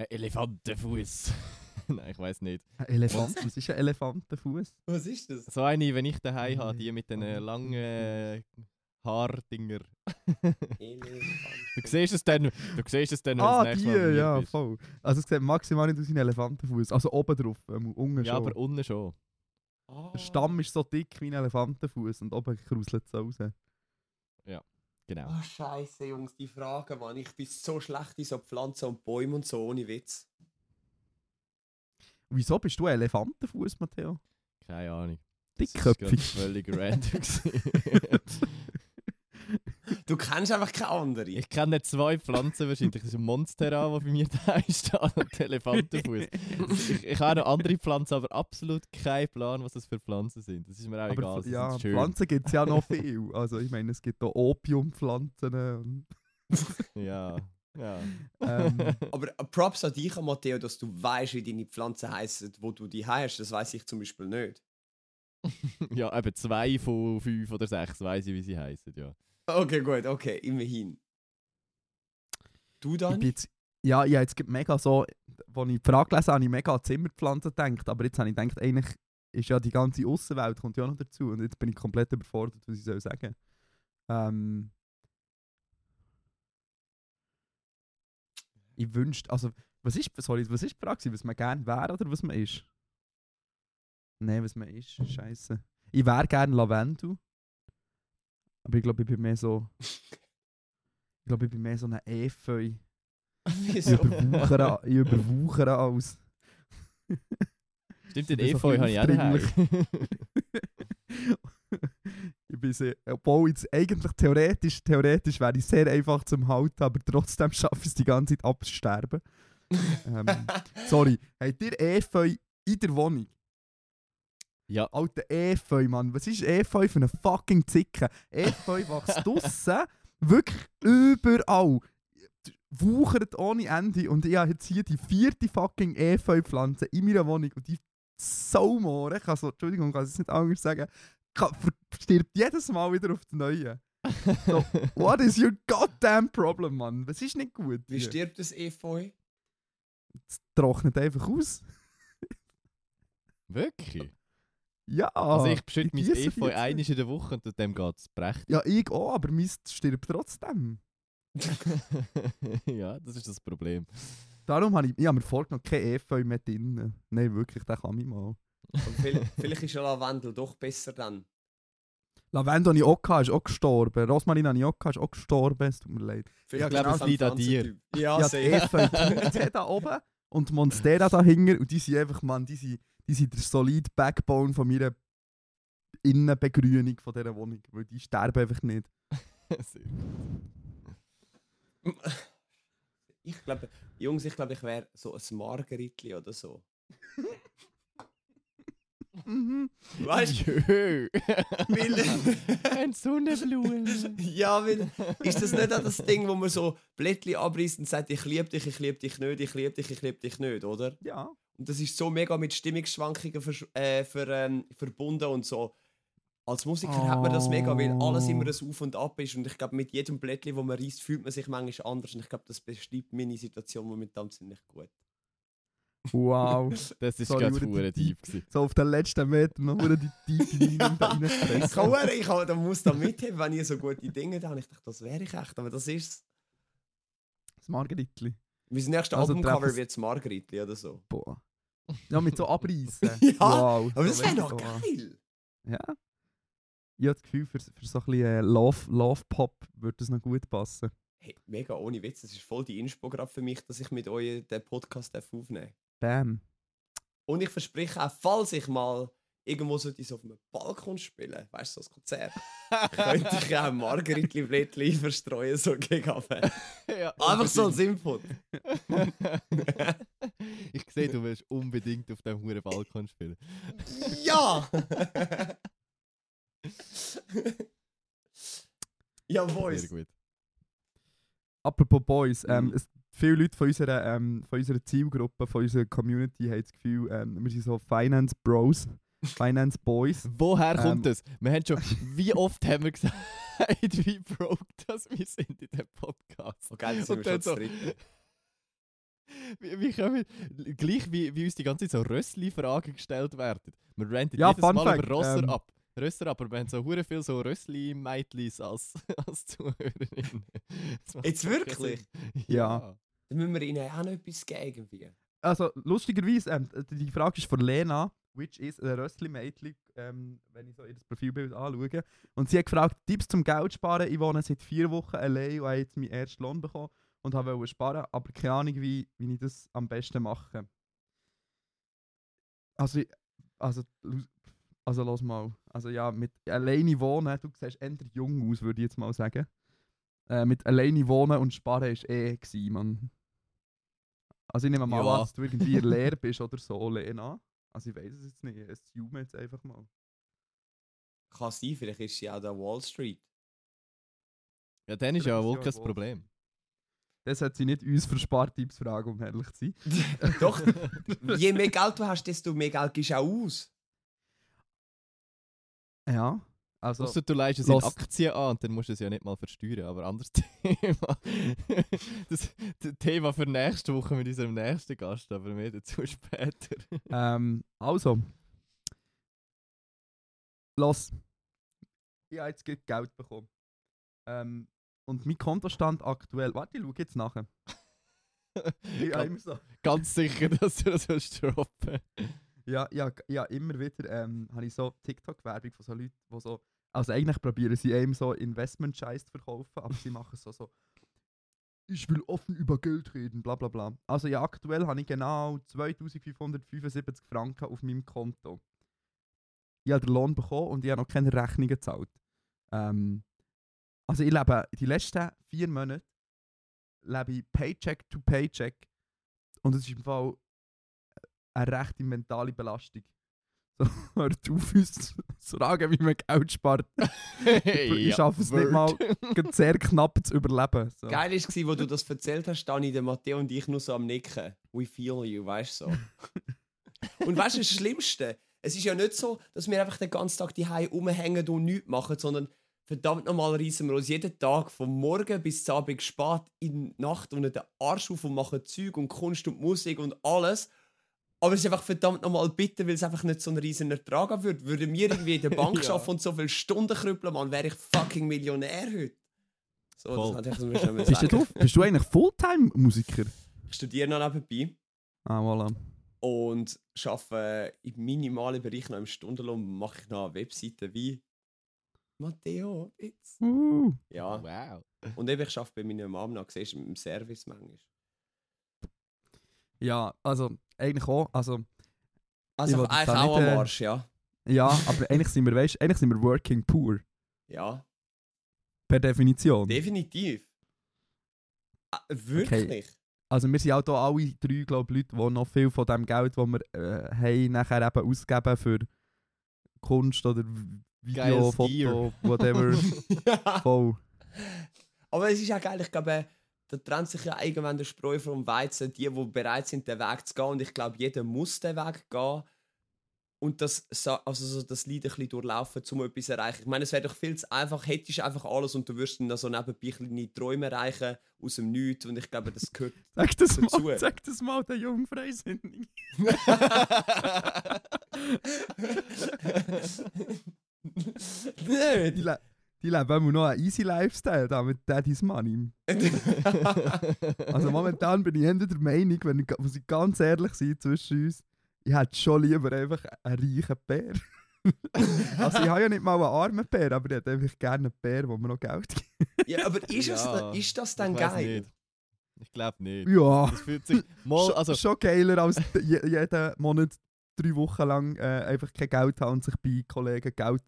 Ein Elefantenfuß. [laughs] Nein, ich weiß nicht. Ein Elefant? Was ist ein Elefantenfuß? Was ist das? So eine, wenn ich daheim habe, die mit den äh, langen äh, Haardinger. Du siehst es dann, du siehst es dann, Ah, die, ja, bist. voll. Also es sieht maximal nicht aus wie ein Elefantenfuß. Also oben drauf, ähm, unten Ja, schon. aber unten schon. Ah. Der Stamm ist so dick wie ein Elefantenfuß und oben kruselt es raus. Genau. Oh, Scheiße, Jungs, die Frage, Mann. Ich bin so schlecht in so Pflanzen und Bäumen und so, ohne Witz. Wieso bist du Elefantenfuß, Matteo? Keine Ahnung. Das ist Dickköpfig. gerade völlig random. [laughs] Du kennst einfach keine andere. ich kenne zwei Pflanzen wahrscheinlich. Das ist ein Monstera, der bei mir [laughs] daheim steht und Elefantenfuß. ich, ich habe noch andere Pflanzen, aber absolut keinen Plan, was das für Pflanzen sind. Das ist mir auch egal. Aber ja. Pflanzen gibt es ja noch [laughs] viel. Also ich meine, es gibt auch Opiumpflanzen. Und, Ja. ja. ähm, [laughs] Aber Props an dich, Matteo, dass du weißt, wie deine Pflanzen heißen, wo du die hast. Das weiß ich zum Beispiel nicht. ja, eben zwei von fünf oder sechs weiß ich, wie sie heißen. Ja. Okay, gut, okay, immerhin. Du dann? jetzt, ja, ja, jetzt gibt mega so, als ich die Frage gelesen habe, habe ich mega an Zimmerpflanzen gedacht. Aber jetzt habe ich gedacht, eigentlich ist ja die ganze Außenwelt kommt ja noch dazu. Und jetzt bin ich komplett überfordert, was ich soll sagen. Ähm, ich wünschte, also, was ist, sorry, was ist die Frage, was man gerne wäre oder was man ist? Nein, was man ist, scheiße. Ich wäre gerne Lavendel. Aber ich glaube, ich bin mehr so. Ich glaube, ich bin mehr so ein Efeu. Ich Wieso? überwuchere, ich überwuchere alles. Stimmt, den Efeu habe ich auch daheim. bisschen ich bin sehr, obwohl jetzt eigentlich theoretisch, theoretisch wäre ich sehr einfach zum Halten, aber trotzdem schaffe ich es die ganze Zeit abzusterben. ähm, [laughs] sorry, habt ihr Efeu in der Wohnung? Ja, Alter Efeu, Mann. Was ist Efeu für eine fucking Zicke? Efeu wächst [laughs] draussen, wirklich überall. Wuchert ohne Ende. Und ich habe jetzt hier die vierte fucking Efeu-Pflanze in meiner Wohnung. Und die Saumore, ich kann so, Entschuldigung, ich kann es nicht anders sagen, kann, stirbt jedes Mal wieder auf das Neue. So, [laughs] what is your goddamn problem, Mann? Was ist nicht gut? Wie hier? stirbt das Efeu? Es trocknet einfach aus. wirklich? Ja. Also ich beschütte mein Efeu einmal in der Woche und dem geht es prächtig. Ja, ich auch, aber Mist stirbt trotzdem. [laughs] ja, das ist das Problem. Darum habe ich, ich hab mir vorgenommen, kein Efeu mehr drin. Nein, wirklich, den kann ich mal. Vielleicht, vielleicht ist ja Lavendel doch besser dann. Lavendel habe ich auch gehabt, ist auch gestorben. Rosmarin habe ich auch gehabt, ist auch gestorben. Es tut mir leid. Vielleicht glaube, ist es ein liegt an dir. Ja, Ja, die [laughs] da oben und die Monstera dahinter. Und die sind einfach, Mann, die sind, die sind der solide Backbone von meiner Innenbegrünung von dieser Wohnung. Weil die sterben einfach nicht. [laughs] Sehr gut. Ich glaube, Jungs, ich glaube, ich wäre so ein Margeritli oder so. Mhm. Weißt du? Weil- [laughs] Ein Sonnenblumen. ja, weil ist das nicht auch das Ding, wo man so Blättchen abreißt und sagt, ich liebe dich, ich liebe dich nicht, ich liebe dich, ich liebe dich nicht, oder? Ja. Und das ist so mega mit Stimmungsschwankungen versch- äh, ver, ähm, verbunden und so. Als Musiker hat man das mega, weil alles immer ein Auf und Ab ist. Und ich glaube, mit jedem Blättchen, das man reißt, fühlt man sich manchmal anders. Und ich glaube, das beschreibt meine Situation momentan ziemlich gut. Wow. [laughs] Das ist Sorry, gerade hure deep gewesen. So auf den letzten Meter noch wieder die tiefe Linie [laughs] da Ich kann, hure- ich kann, da muss da mitheben, wenn ihr so gute Dinge da. Und ich dachte, das wäre ich echt, aber das ist's. Das Margeritli. Mein nächstes Also Albumcover wird Margritli oder so. Boah. Ja, mit so abreißen. [laughs] Ja, wow, Aber so das wäre wow. geil. Ja. Ich habe das Gefühl, für, für so ein bisschen äh, Love, Love Pop würde das noch gut passen. Hey, mega ohne Witz, das ist voll die Inspo gerade für mich, dass ich mit euch den Podcast aufnehmen darf. Bam. Und ich verspreche auch, falls ich mal irgendwo sollte ich so auf einem Balkon spielen, weißt du, so ein Konzert, [laughs] könnte ich auch Margaritli-Blättli verstreuen, so gegen. [laughs] Ja, Einfach so als. Input. [laughs] ich sehe, du willst unbedingt auf dem huren Balkon spielen. Ja! ja, Sehr Boys. gut. Apropos Boys, ähm, Mhm. es, viele Leute von unserer, ähm, von unserer Zielgruppe, von unserer Community haben das Gefühl, ähm, wir sind so Finance Bros, Finance Boys. Woher kommt Ähm. das? Wir haben schon, wie oft haben wir gesagt, [laughs] wie broke das wir sind in diesem Podcast. Oh, geil, jetzt sind Und wir schon so, [laughs] wie, wie können wir, gleich wie, wie uns die ganze Zeit so Rössli-Fragen gestellt werden. Wir ranten Ja, jedes Fun Mal Fact, über Rösser ähm, ab. Rösser ab, aber wir haben so hure viel so Rössli-Meitlis als, [laughs] als Zuhörerinnen. Das Jetzt wirklich? Sinn. Ja. Dann müssen wir ihnen auch noch etwas geben. Irgendwie. Also, lustigerweise, ähm, die Frage ist von Lena, which is a Rössli-Mädchen, ähm, wenn ich so ihr Profilbild anschaue. Und sie hat gefragt, Tipps zum Geld sparen. Ich wohne seit vier Wochen allein und habe jetzt meinen ersten Lohn bekommen und wollte sparen, aber keine Ahnung, wie, wie ich das am besten mache. Also, also, also los mal. Also ja, mit alleine wohnen, du siehst eher jung aus, würde ich jetzt mal sagen. Äh, mit alleine wohnen und sparen ist eh gewesen, man. Also ich nehme mal Ja. an, dass du irgendwie Lehre bist oder so, Lena. Also ich weiß es jetzt nicht, ich assume jetzt einfach mal. Kann sein, vielleicht ist sie auch da Wall Street. Ja, dann ist ja wohl kein. Problem. Das hat sie nicht uns für Spartipps fragen, um ehrlich zu sein. [laughs] Doch, [laughs] je mehr Geld du hast, desto mehr Geld gibst du auch aus. Ja, also Ausser du leistest es in los. Aktien an und dann musst du es ja nicht mal versteuern. Aber anderes [laughs] Thema. Das, das Thema für nächste Woche mit unserem nächsten Gast, aber mehr dazu [laughs] später. Ähm, also. Los. Ich habe jetzt Geld bekommen. Ähm, und mein Kontostand aktuell. Warte, ich schaue jetzt nachher. [laughs] Ich immer so. Ganz sicher, dass du das willst droppen. Ja, ja, ja, immer wieder ähm, habe ich so TikTok-Werbung von so Leuten, die so. Also eigentlich probieren sie einem so Investment-Scheiß zu verkaufen, aber sie machen so so. Ich will offen über Geld reden, bla bla bla. Also ja, aktuell habe ich genau 2575 Franken auf meinem Konto. Ich habe den Lohn bekommen und ich habe noch keine Rechnungen gezahlt. Ähm, also ich lebe die letzten vier Monate lebe ich Paycheck to Paycheck und es ist im Fall eine rechte mentale Belastung. [laughs] So, hört auf uns zu fragen, wie man Geld spart. [laughs] ich schaffe es nicht mal, [laughs] sehr knapp zu überleben. So. Geil war, wo du das erzählt hast, Dani, der Matteo und ich nur so am Nicken. We feel you, weißt du so. und weißt du, das Schlimmste? Es ist ja nicht so, dass wir einfach den ganzen Tag die rumhängen und nichts machen, sondern verdammt nochmal reißen wir uns jeden Tag von morgen bis zum Abend spät in die Nacht und den Arsch auf und machen Zeug und Kunst und Musik und alles. Aber es ist einfach verdammt nochmal bitter, weil es einfach nicht so einen riesen Ertrag haben würde. Würden wir irgendwie in der [laughs] Bank Ja. arbeiten und so viele Stunden krüppeln, man, wäre ich fucking Millionär heute. So, Voll. das hatte ich so [laughs] schnell Bist, sagen. du, bist du eigentlich Fulltime-Musiker? Ich studiere noch nebenbei. Ah, voilà. und arbeite im minimalen Bereich noch im Stundenlohn, mache ich noch eine Webseite wie Matteo Witz. Uh. Ja, Wow. und eben ich arbeite bei meiner Mom noch, siehst du, im Service manchmal. Ja, also eigentlich auch. Also, Also eigentlich auch am äh, Arsch, ja. ja, aber eigentlich sind wir, weißt, eigentlich sind wir working poor. Ja, Per Definition. definitiv. Ah, wirklich? Also wir sind auch hier alle drei, glaube ich, Leute, die noch viel von dem Geld, das wir äh, haben, nachher eben ausgeben für Kunst oder Video, Geiles Foto, Gear. whatever. ja. [laughs] Voll. Aber es ist auch geil, ich glaube, da trennt sich ja irgendwann der Spreu vom Weizen, die, die bereit sind, den Weg zu gehen. Und ich glaube, jeder muss den Weg gehen. Und das, also so das Lied ein bisschen durchlaufen, um etwas zu erreichen. Ich meine, es wäre doch viel zu einfach, hättest du einfach alles und du würdest dann so nebenbei kleine Träume erreichen aus dem Nichts. Und ich glaube, das gehört [laughs] Sag das Dazu. mal, sag das mal, der junge Freisinnig. Die, nicht. le die leben immer noch einen easy Lifestyle da mit Daddy's Money. [laughs] Also momentan bin ich eher der Meinung, wenn ich, muss ich ganz ehrlich sein zwischen uns, ich hätte schon lieber einfach einen reichen Bär. also ich habe ja nicht mal einen armen Bär, aber ich hätte einfach gerne einen Bär, wo mir noch Geld gibt. ja, aber ist, Ja, da- ist das dann geil? nicht. Ich glaube nicht. Ja, Das fühlt sich. Mal, also, schon geiler als je, jeden Monat drei Wochen lang äh, einfach kein Geld haben und sich bei Kollegen Geld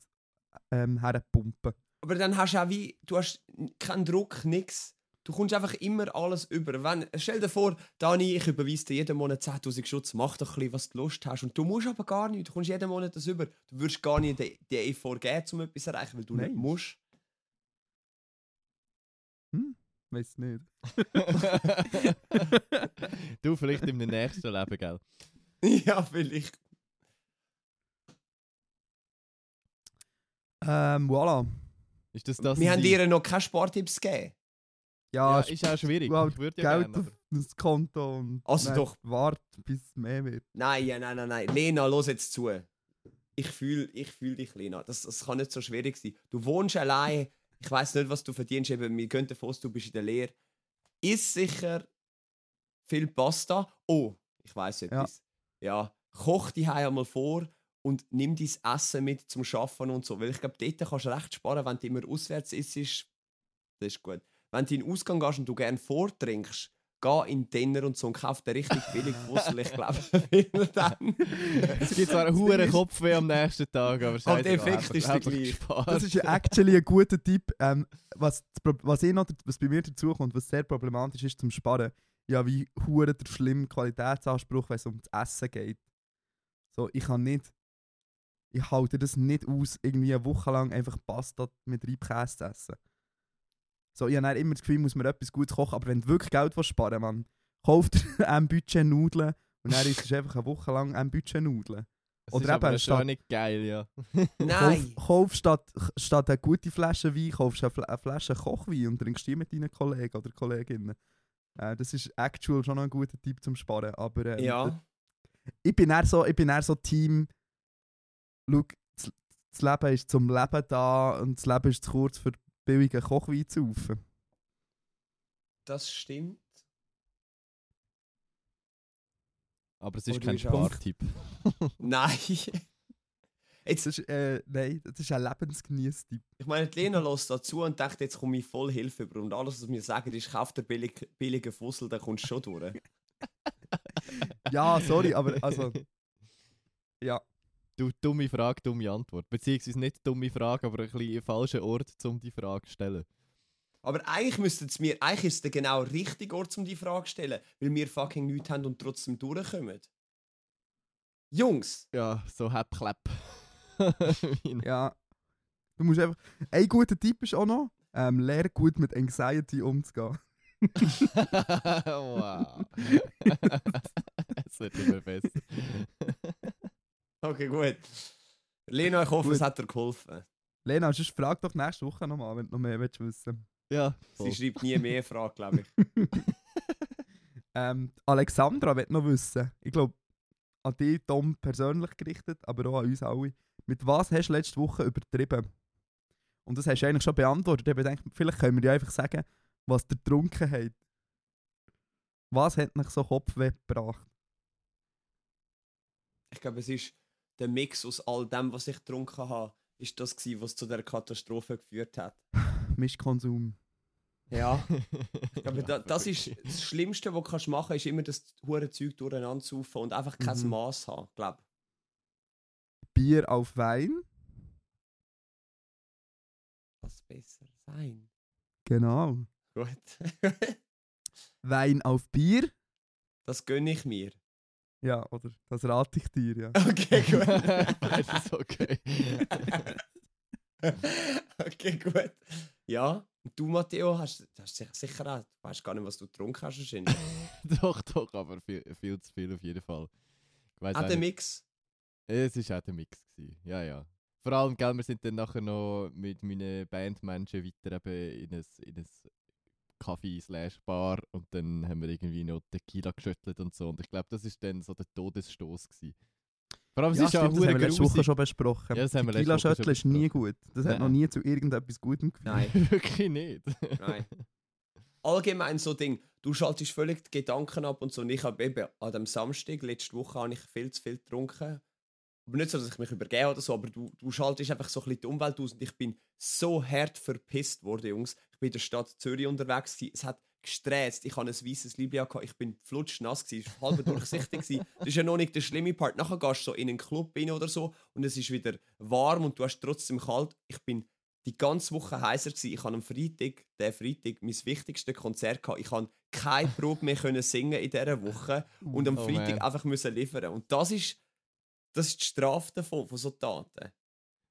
ähm, herpumpen. Aber dann hast du auch wie, du hast keinen Druck, nix. Du kommst einfach immer alles über. Wenn, stell dir vor, Dani, ich überweise dir jeden Monat 10.000 Schutz, mach doch ein bisschen, was du Lust hast. Und du musst aber gar nicht, du kommst jeden Monat das über. Du würdest gar nicht die, die Effort geben, um etwas zu erreichen, weil du nicht Nein. musst. Weiß nicht. [laughs] [laughs] du vielleicht im nächsten Leben, gell? [laughs] ja, vielleicht. Ähm, voilà. Ist das das? Wir haben dir noch keine Sporttipps gegeben. Ja, Ja, ist auch schwierig. Ich würde ja Geld gerne, auf das Konto und Also dann doch. wart, bis es mehr wird. Nein, ja, nein, nein, nein. Lena, los jetzt zu. Ich fühle ich fühl dich, Lena. Das, das kann nicht so schwierig sein. Du wohnst allein. Ich weiß nicht, was du verdienst. Eben, wir gehen davon aus, du bist in der Lehre. Iss sicher viel Pasta. Oh, ich weiß etwas. Ja. Koch die einmal vor und nimm dein Essen mit zum Schaffen und so. Weil ich glaube, dort kannst du recht sparen, wenn du immer auswärts isst. Das ist gut. Wenn du in den Ausgang gehst und du gerne vortrinkst, geh in den Dinner und so und kauf dir richtig billig Fussel. Ich glaube, [laughs] dann. Es gibt zwar [laughs] einen hohen Kopfweh am nächsten Tag, aber Aber der scheiße, Effekt ist der gleiche. Das ist ja actually ein guter Tipp. Ähm, was, was, ich noch, was bei mir dazu kommt, was sehr problematisch ist zum Sparen, ja, wie hure der schlimme Qualitätsanspruch, wenn es um das Essen geht. So, ich kann nicht, ich halte das nicht aus, irgendwie eine Woche lang einfach Pasta mit Reibkäse zu essen. So, ich habe immer das Gefühl, muss man etwas Gutes kochen, aber wenn du wirklich Geld willst sparen man kauft dir [laughs] ein Budget Nudeln und dann ist es einfach eine Woche lang ein Budget Nudeln. Es oder ist aber eben schon statt- nicht geil, ja. [laughs] Nein. Kauf, kauf statt, statt eine gute Flasche Wein, kaufst du eine, Fl eine Flasche Kochwein und trinkst die mit deinen Kollegen oder Kolleginnen. Äh, das ist actual schon noch ein guter Tipp zum Sparen. Aber ähm, Ja. ich bin eher so, ich bin eher so Team. Schau, das, Leben ist zum Leben da und das Leben ist zu kurz für billigen Kochwein zu saufen. Das stimmt. Aber es ist Oder kein Spartipp. [laughs] [laughs] Nein. Das ist, äh, nein, das ist ein Lebensgenießtipp. Ich meine, die Lena lässt dazu und denkt, jetzt komme ich voll Hilfe über. Und alles, was wir sagen, ist, kauf dir billig, billigen Fussel, dann kommst du schon durch. Ja, sorry, aber also. [laughs] Ja. Du, dumme Frage, dumme Antwort. Beziehungsweise nicht dumme Frage, aber ein bisschen falscher Ort, um die Frage zu stellen. Aber eigentlich müsste es mir, eigentlich ist es der genau richtige Ort, um die Frage zu stellen, weil wir fucking nichts haben und trotzdem durchkommen. Jungs, Ja, so hab klapp. [laughs] Ja. Du musst einfach. Ein guter Tipp ist auch noch, ähm, lerne gut mit Anxiety umzugehen. [laughs] [laughs] wow. es wird immer besser. Okay, gut. Lena, ich hoffe, Gut. es hat dir geholfen. Lena, sonst frag doch nächste Woche nochmal, wenn du noch mehr willst wissen Ja, Sie voll. schreibt nie mehr Fragen, glaube ich. [laughs] ähm, Alexandra will noch wissen. Ich glaube, an dich, Tom, persönlich gerichtet, aber auch an uns alle. Mit was hast du letzte Woche übertrieben? Und das hast du eigentlich schon beantwortet. Ich denke, vielleicht können wir ja einfach sagen, was ihr getrunken habt. Was hat dich so Kopfweh gebracht? ich glaube, es ist der Mix aus all dem, was ich getrunken habe, ist das gewesen, was zu der Katastrophe geführt hat. [laughs] Mischkonsum. Ja. [laughs] Aber da, das ist das Schlimmste, was du machen kannst, ist immer das hure Zeug durcheinander saufen und einfach kein Mhm. Maß haben, glaube Bier auf Wein. Was besser sein. Genau. Gut. [laughs] Wein auf Bier. das gönne ich mir. Ja, oder das rate ich dir, ja. [laughs] Okay, gut. [laughs] das ist okay. [laughs] okay, gut. Ja, und du, Matteo, hast, hast sicher, sicher auch, du weißt gar nicht, was du getrunken hast wahrscheinlich. doch, doch, aber viel, viel zu viel auf jeden Fall. Ich weiss Auch der. Mix. Es war auch der Mix. Gewesen. Ja, ja. Vor allem, gell, wir sind dann nachher noch mit meinen Bandmenschen weiter eben in ein, in ein Kaffee slash Bar und dann haben wir irgendwie noch Tequila geschüttelt und so. Und ich glaube, das ist dann so der Todesstoß gewesen. Vor allem, es Ja, ist ja stimmt, das haben wir letzte Woche schon besprochen. Ja, das haben wir Tequila letzte Woche schon Schöttl ist nie gut. Das hat Nein. noch nie zu irgendetwas Gutem geführt. Nein, [laughs] Wirklich nicht. nein. [laughs] Allgemein so Ding, du schaltest völlig die Gedanken ab und so. Und ich habe eben an dem Samstag, letzte Woche, habe ich viel zu viel getrunken. Aber nicht so, dass ich mich übergebe oder so, aber du, du schaltest einfach so ein bisschen die Umwelt aus. Und ich bin so hart verpisst worden, Jungs. Ich bin in der Stadt Zürich unterwegs. Gewesen. Es hat gestresst. Ich hatte ein weißes Libya. Ich bin flutschnass. Gewesen. Es war halb durchsichtig. gewesen. [laughs] Das ist ja noch nicht der schlimme Part. Nachher gehst du so in einen Club rein oder so und es ist wieder warm und du hast trotzdem kalt. Ich bin die ganze Woche heißer gewesen. Ich habe am Freitag, der Freitag, mein wichtigstes Konzert gehabt. Ich konnte keine Probe mehr können singen in dieser Woche [laughs] und am Oh Freitag einfach müssen liefern. Und das ist, das ist die Strafe davon, von so Taten.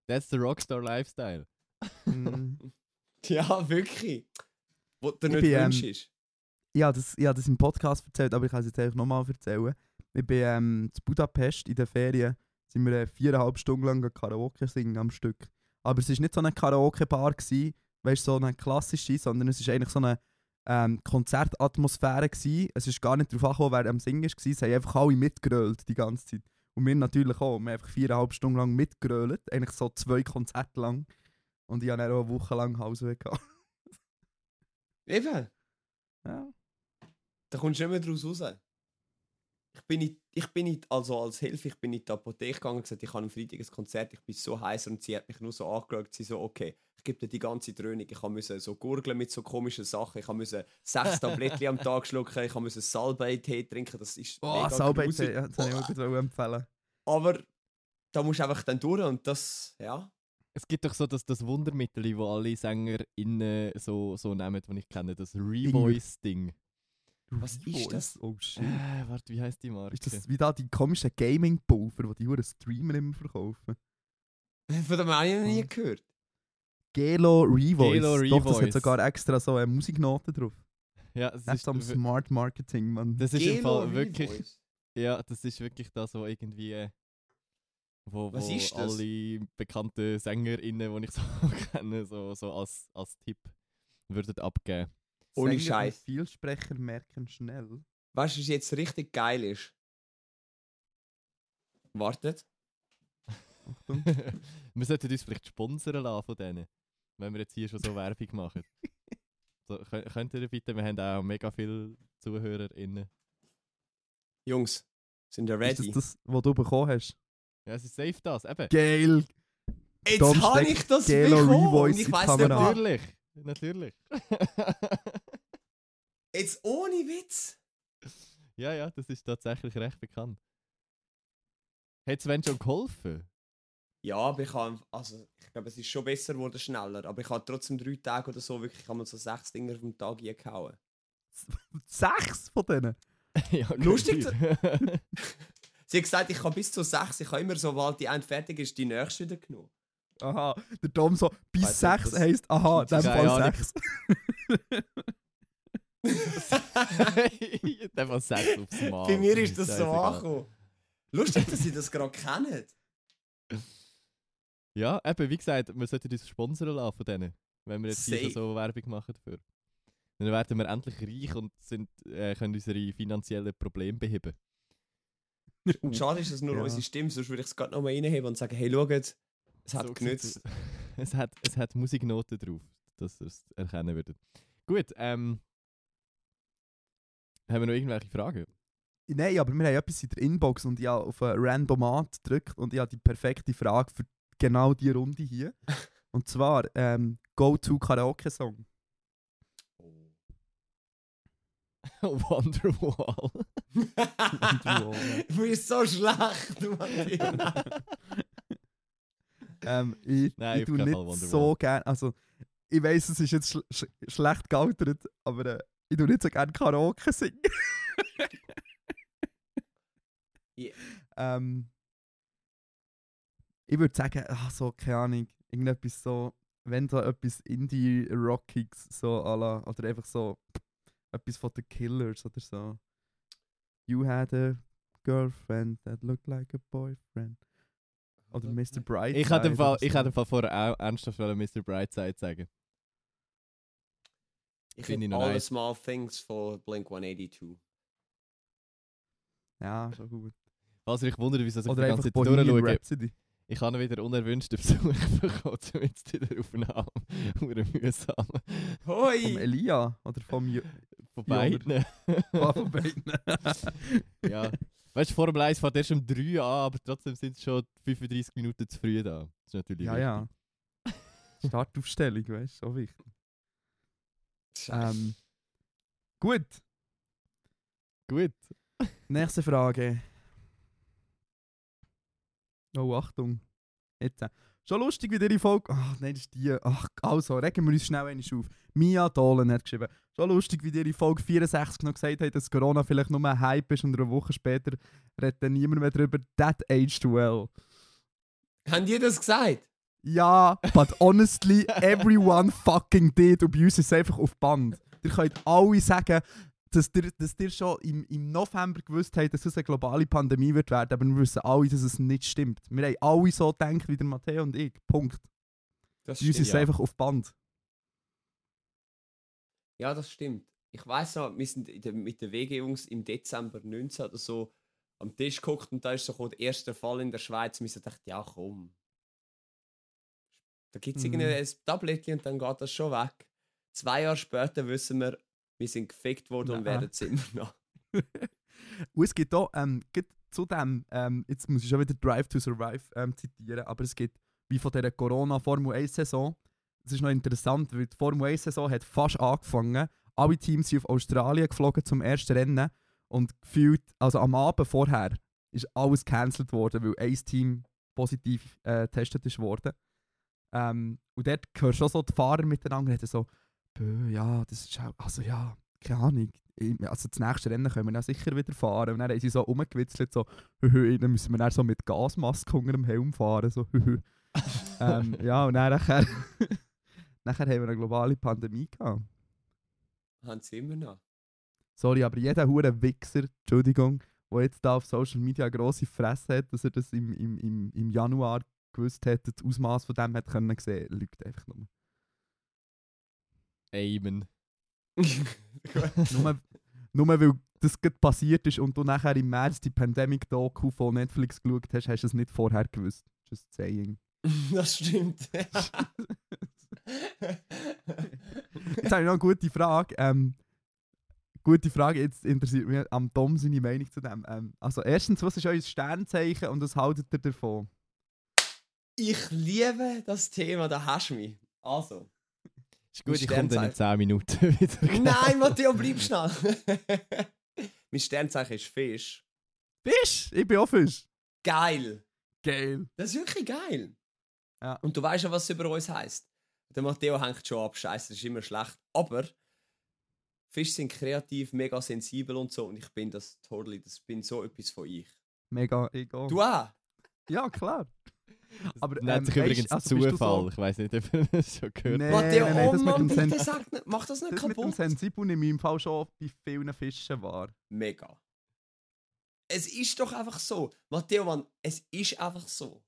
That's the Rockstar Lifestyle. Mm. [laughs] Ja, wirklich. Wo du Ich nicht bin, ähm, wünschst. Ich habe das, ich habe das im Podcast erzählt, aber ich kann es jetzt einfach nochmal erzählen. Ich bin ähm, zu Budapest in den Ferien, sind wir äh, viereinhalb Stunden lang Karaoke singen am Stück. Aber es war nicht so eine Karaoke-Bar, gewesen, weißt du, so eine klassische, sondern es war eigentlich so eine ähm, Konzertatmosphäre. Gewesen. Es ist gar nicht darauf angekommen, wer am Singen war. Es haben einfach alle mitgerölt die ganze Zeit. Und wir natürlich auch. Wir haben einfach viereinhalb Stunden lang mitgerölt, eigentlich so zwei Konzerte lang. Und ich habe dann auch eine Woche lang Hausweg gehabt. [laughs] Eben, Ja. da kommst du nicht mehr draus raus. Ich bin, in, ich bin in, also als Hilfe, ich bin in die Apotheke gegangen und gesagt, ich habe am Freitag ein Konzert, ich bin so heiß und sie hat mich nur so angeschaut, sie so, okay, gebe dir die ganze Dröhnung, ich musste so gurgeln mit so komischen Sachen, ich musste sechs Tabletten am Tag schlucken, ich musste Salbei-Tee trinken, das ist Oh, mega Salbei, grusig. ja, das wollte ich auch empfehlen. Aber da musst du einfach dann durch und das, ja. Es gibt doch so das, das Wundermittel, wo alle Sänger innen so, so nehmen, die ich kenne, das Revoice-Ding. Was ist das? Oh shit. Äh, warte, wie heißt die Marke? Ist das wie da die komischen Gaming-Pulver, die die Streamer immer verkaufen? Von dem habe ich noch nie gehört. Gelo Revoice. Gelo Doch, das hat Revoice. sogar extra so eine Musiknote drauf. ja, es Das ist, ist am Smart Marketing, Mann. das ist im Gelo Fall wirklich, Revoice. ja, das ist wirklich das, wo irgendwie, äh, wo, Was wo ist das? alle bekannten SängerInnen, die ich so [laughs] kenne, so, so als, als Tipp würden abgeben. Ohne Scheiß. Vielsprecher merken schnell. Weißt du, was jetzt richtig geil ist? Wartet. Achtung. [laughs] wir sollten uns vielleicht sponsern lassen von denen, wenn wir jetzt hier schon so Werbung machen. [laughs] So, könnt, könnt ihr bitte, wir haben auch mega viele ZuhörerInnen. Jungs, sind ihr Ist ready? das das, was du bekommen hast? Ja, es ist safe das, eben. Geil! Jetzt Dom habe ich das Gelo bekommen und ich weiss nicht. Natürlich, natürlich. [laughs] Jetzt ohne Witz. ja, ja, das ist tatsächlich recht bekannt. Hat Sven schon geholfen? Ja, aber ich habe, also ich glaube, es ist schon besser geworden, schneller. Aber ich habe trotzdem drei Tage oder so wirklich, ich habe mir so sechs Dinger vom Tag gehauen. [laughs] Sechs von denen? [laughs] ja, Lustig. [laughs] Sie hat gesagt, ich kann bis zu sechs. Ich habe immer, sobald die eine fertig ist, die nächste wieder genommen. Aha, der Dom so, bis nicht, sechs das- heisst, aha, in dem Fall sechs. Der war sechs aufs Mal. Bei mir ist das so angekommen. Lustig, dass Sie das gerade kennen. Ja, eben, wie gesagt, wir sollten uns sponsern lassen von denen, wenn wir jetzt hier so Werbung machen dafür. Dann werden wir endlich reich und sind, äh, können unsere finanziellen Probleme beheben. [laughs] Und schade ist, dass nur Ja. unsere Stimme, sonst würde ich es gerade noch mal reinheben und sagen, hey, schaut, es hat So genützt. [laughs] es, hat, es hat Musiknoten drauf, dass ihr es erkennen würdet. Gut, ähm. Haben wir noch irgendwelche Fragen? Nein, aber wir haben etwas in der Inbox und ich habe auf ein Randomat gedrückt und ich habe die perfekte Frage für genau die Runde hier. Und zwar, ähm, Go-To-Karaoke-Song. [laughs] Wonderwall. Wonderwall. [laughs] du bist so schlecht, Matthias. [laughs] ähm, ich Nein, ich auf tue nicht so gerne, also ich weiß, es ist jetzt sch sch schlecht gealtert, aber äh, ich tue nicht so gerne Karaoke singen. Ja. ähm, ich würde sagen, ach so, keine Ahnung, irgendetwas so, wenn da etwas Indie-Rockiges, so à la, oder einfach so etwas von The Killers oder so. You had a girlfriend that looked like a boyfriend. Oder Mr. Brightside. Ich hätte im Fall, oder ich so. hätte im Fall vorher auch ernsthaft Mr. Brightside sagen. Ich Finde ich finde noch All nice. the Small Things von Blink 182. Ja, schon gut. Was ich wundere, wieso ich Oder die ganze Zeit durchschaue. Ich habe wieder unerwünschten Besuch [laughs] bekommen, zumindest in der Aufnahme. [laughs] Hure mühsam. Vom Hoi! Elia oder vom Ju Von beiden. Ah, von beiden. [laughs] ja. Weißt du, Formel 1 fährt erst um 3 an, aber trotzdem sind es schon 35 Minuten zu früh da. Das ist natürlich ja, ja. Startaufstellung, weißt du, so wichtig. Ähm, gut, Gut. nächste Frage. Oh, Achtung. Jetzt. äh, Schon lustig, wie die Folge. Ach, nein, das ist die. Ach, also, regen wir uns schnell einmal auf. Mia Dolan hat geschrieben. Schon lustig, wie die Folge 64 noch gesagt hat, dass Corona vielleicht nur ein Hype ist und eine Woche später redet dann niemand mehr drüber. That aged well. Haben die das gesagt? Ja, but honestly, everyone fucking did. Und bei uns ist es einfach auf Band. Ihr könnt alle sagen, dass ihr, dass ihr schon im, im November gewusst habt, dass es eine globale Pandemie wird werden, aber wir wissen alle, dass es nicht stimmt. Wir haben alle so gedacht wie der Matteo und ich. Punkt. Das Bei uns ist es ja. einfach auf Band. Ja, das stimmt. Ich weiß noch, wir sind der, mit den WG-Jungs im Dezember 19 oder so am Tisch geguckt und da ist so der erste Fall in der Schweiz. Und wir so gedacht, ja komm. Da gibt es Mhm. irgendein Tablettchen und dann geht das schon weg. Zwei Jahre später wissen wir, wir sind gefickt worden und werden es immer noch. [laughs] Und es gibt auch, ähm, gerade zu dem, ähm, jetzt muss ich schon wieder Drive to Survive ähm, zitieren, aber es gibt, wie von dieser Corona-Formel 1-Saison, es ist noch interessant, weil die Formel 1-Saison hat fast angefangen. Alle Teams sind auf Australien geflogen zum ersten Rennen und gefühlt, also am Abend vorher, ist alles gecancelt worden, weil ein Team positiv äh, getestet ist worden. Ähm, und dort du auch so die Fahrer miteinander reden, so, «Bö, ja, das ist auch, also ja, keine Ahnung. Also das nächste Rennen können wir dann sicher wieder fahren. Und dann haben sie so rumgewitzelt, so, «Hü, hü», dann müssen wir dann so mit Gasmaske unter dem Helm fahren, so, «Hü, hü». [laughs] ähm, Ja, und dann nachher, [laughs] nachher haben wir eine globale Pandemie gehabt. Haben sie immer noch. Sorry, aber jeder hure Wichser, Entschuldigung, der jetzt da auf Social Media eine grosse Fresse hat, dass er das im, im, im, im Januar gewusst hat, das Ausmaß von dem hat können sehen, lügt einfach nur. Amen. [laughs] nur, nur weil das gerade passiert ist und du nachher im März die Pandemic-Doku von Netflix geschaut hast, hast du es nicht vorher gewusst. Just saying. [laughs] das stimmt. [laughs] Jetzt habe ich noch eine gute Frage. Ähm, gute Frage, jetzt interessiert mich am Tom seine Meinung zu dem. Ähm, also erstens, was ist euer Sternzeichen und was haltet ihr davon? ich liebe das Thema, da hast du mich. Also. Ist gut, ich komme dann in Sternzeichen. 10 Minuten [laughs] wieder. Nein, Matteo, bleib schnell. [laughs] mein Sternzeichen ist Fisch. Fisch! Ich bin auch Fisch. Geil. Geil. Das ist wirklich geil. Ja. Und du weißt ja, was es über uns heisst. Der Matteo hängt schon ab, scheiße, das ist immer schlecht. Aber Fische sind kreativ, mega sensibel und so. Und ich bin das totally, das bin so etwas von ich. Mega ego. Du auch? Ja, klar. Aber, Das nennt ähm, sich übrigens also bist du Zufall. so- Ich weiß nicht, ob ihr das schon gehört Nee, habt. Matteo, nein, nein, oh das mit Mann, bitte sag nicht, mach das nicht Das mit dem kaputt. Sensibel ich im Fall schon bei vielen Fischen wahr. Mega. Es ist doch einfach so. Matteo, Mann, es ist einfach so.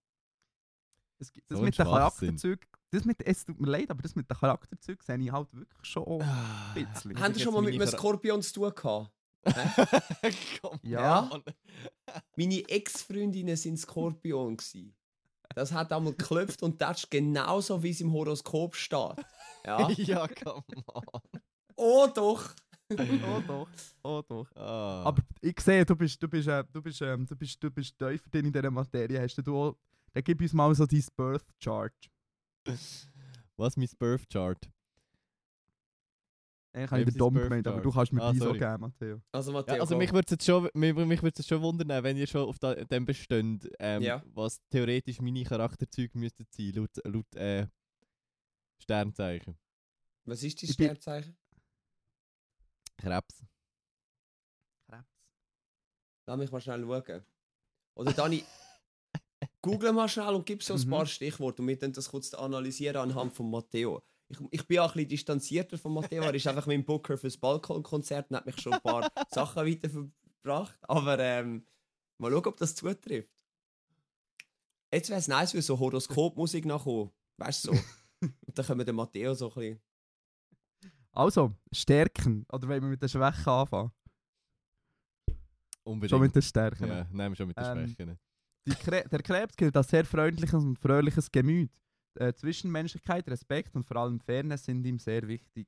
Das, gibt- das So mit den. Charakterzügen, das mit, es tut mir leid, aber das mit den Charakterzügen sehe ich halt wirklich schon Ah. ein bisschen. Haben Sie schon mal mit einem Skorpion zu tun gehabt? [laughs] Komm. Ja. Mann. Meine Ex-Freundinnen sind Skorpion. Gewesen. Das hat einmal geklopft und das ist genauso, wie es im Horoskop steht. Ja? [laughs] ja, komm on. Oh doch! oh doch, oh doch. Ah. Aber ich sehe, du bist, du bist, äh, du bist, ähm, du bist, du bist tiefer drin in dieser Materie. Hast du auch, dann gib uns mal so dein Birth Chart. Was mein Birth Chart? Eigentlich habe ich sein Dom gemeint, aber du kannst mir Ah, die so sorry. geben, Matteo. Also Matteo, Ja, also mich würde es jetzt schon, mich, mich würd's jetzt schon wundern, wenn ihr schon auf da, dem bestönt, ähm, Ja. was theoretisch meine Charakterzüge müssten sein, laut, laut äh, Sternzeichen. Was ist dein Sternzeichen? Krebs. Lass mich mal schnell schauen. Oder Dani, [laughs] google mal schnell und gib so ein Mhm. paar Stichworte und wir dann das kurz analysieren anhand von Matteo. Ich, ich bin auch ein bisschen distanzierter von Matteo. Er ist einfach mein Booker fürs Balkonkonzert und hat mich schon ein paar [laughs] Sachen weitergebracht. Aber ähm, mal schauen, ob das zutrifft. Jetzt wäre es nice, wenn so Horoskopmusik nachkommt. Weißt du so? [laughs] Und dann können wir den Matteo so ein bisschen. Also, Stärken. Oder wollen wir mit den Schwächen anfangen? Unbedingt. Schon mit den Stärken. ja, nehmen wir schon mit den Ähm, Schwächen. Die Kre der Krebs gilt als sehr freundliches und fröhliches Gemüt. Äh, Zwischenmenschlichkeit, Respekt und vor allem Fairness sind ihm sehr wichtig.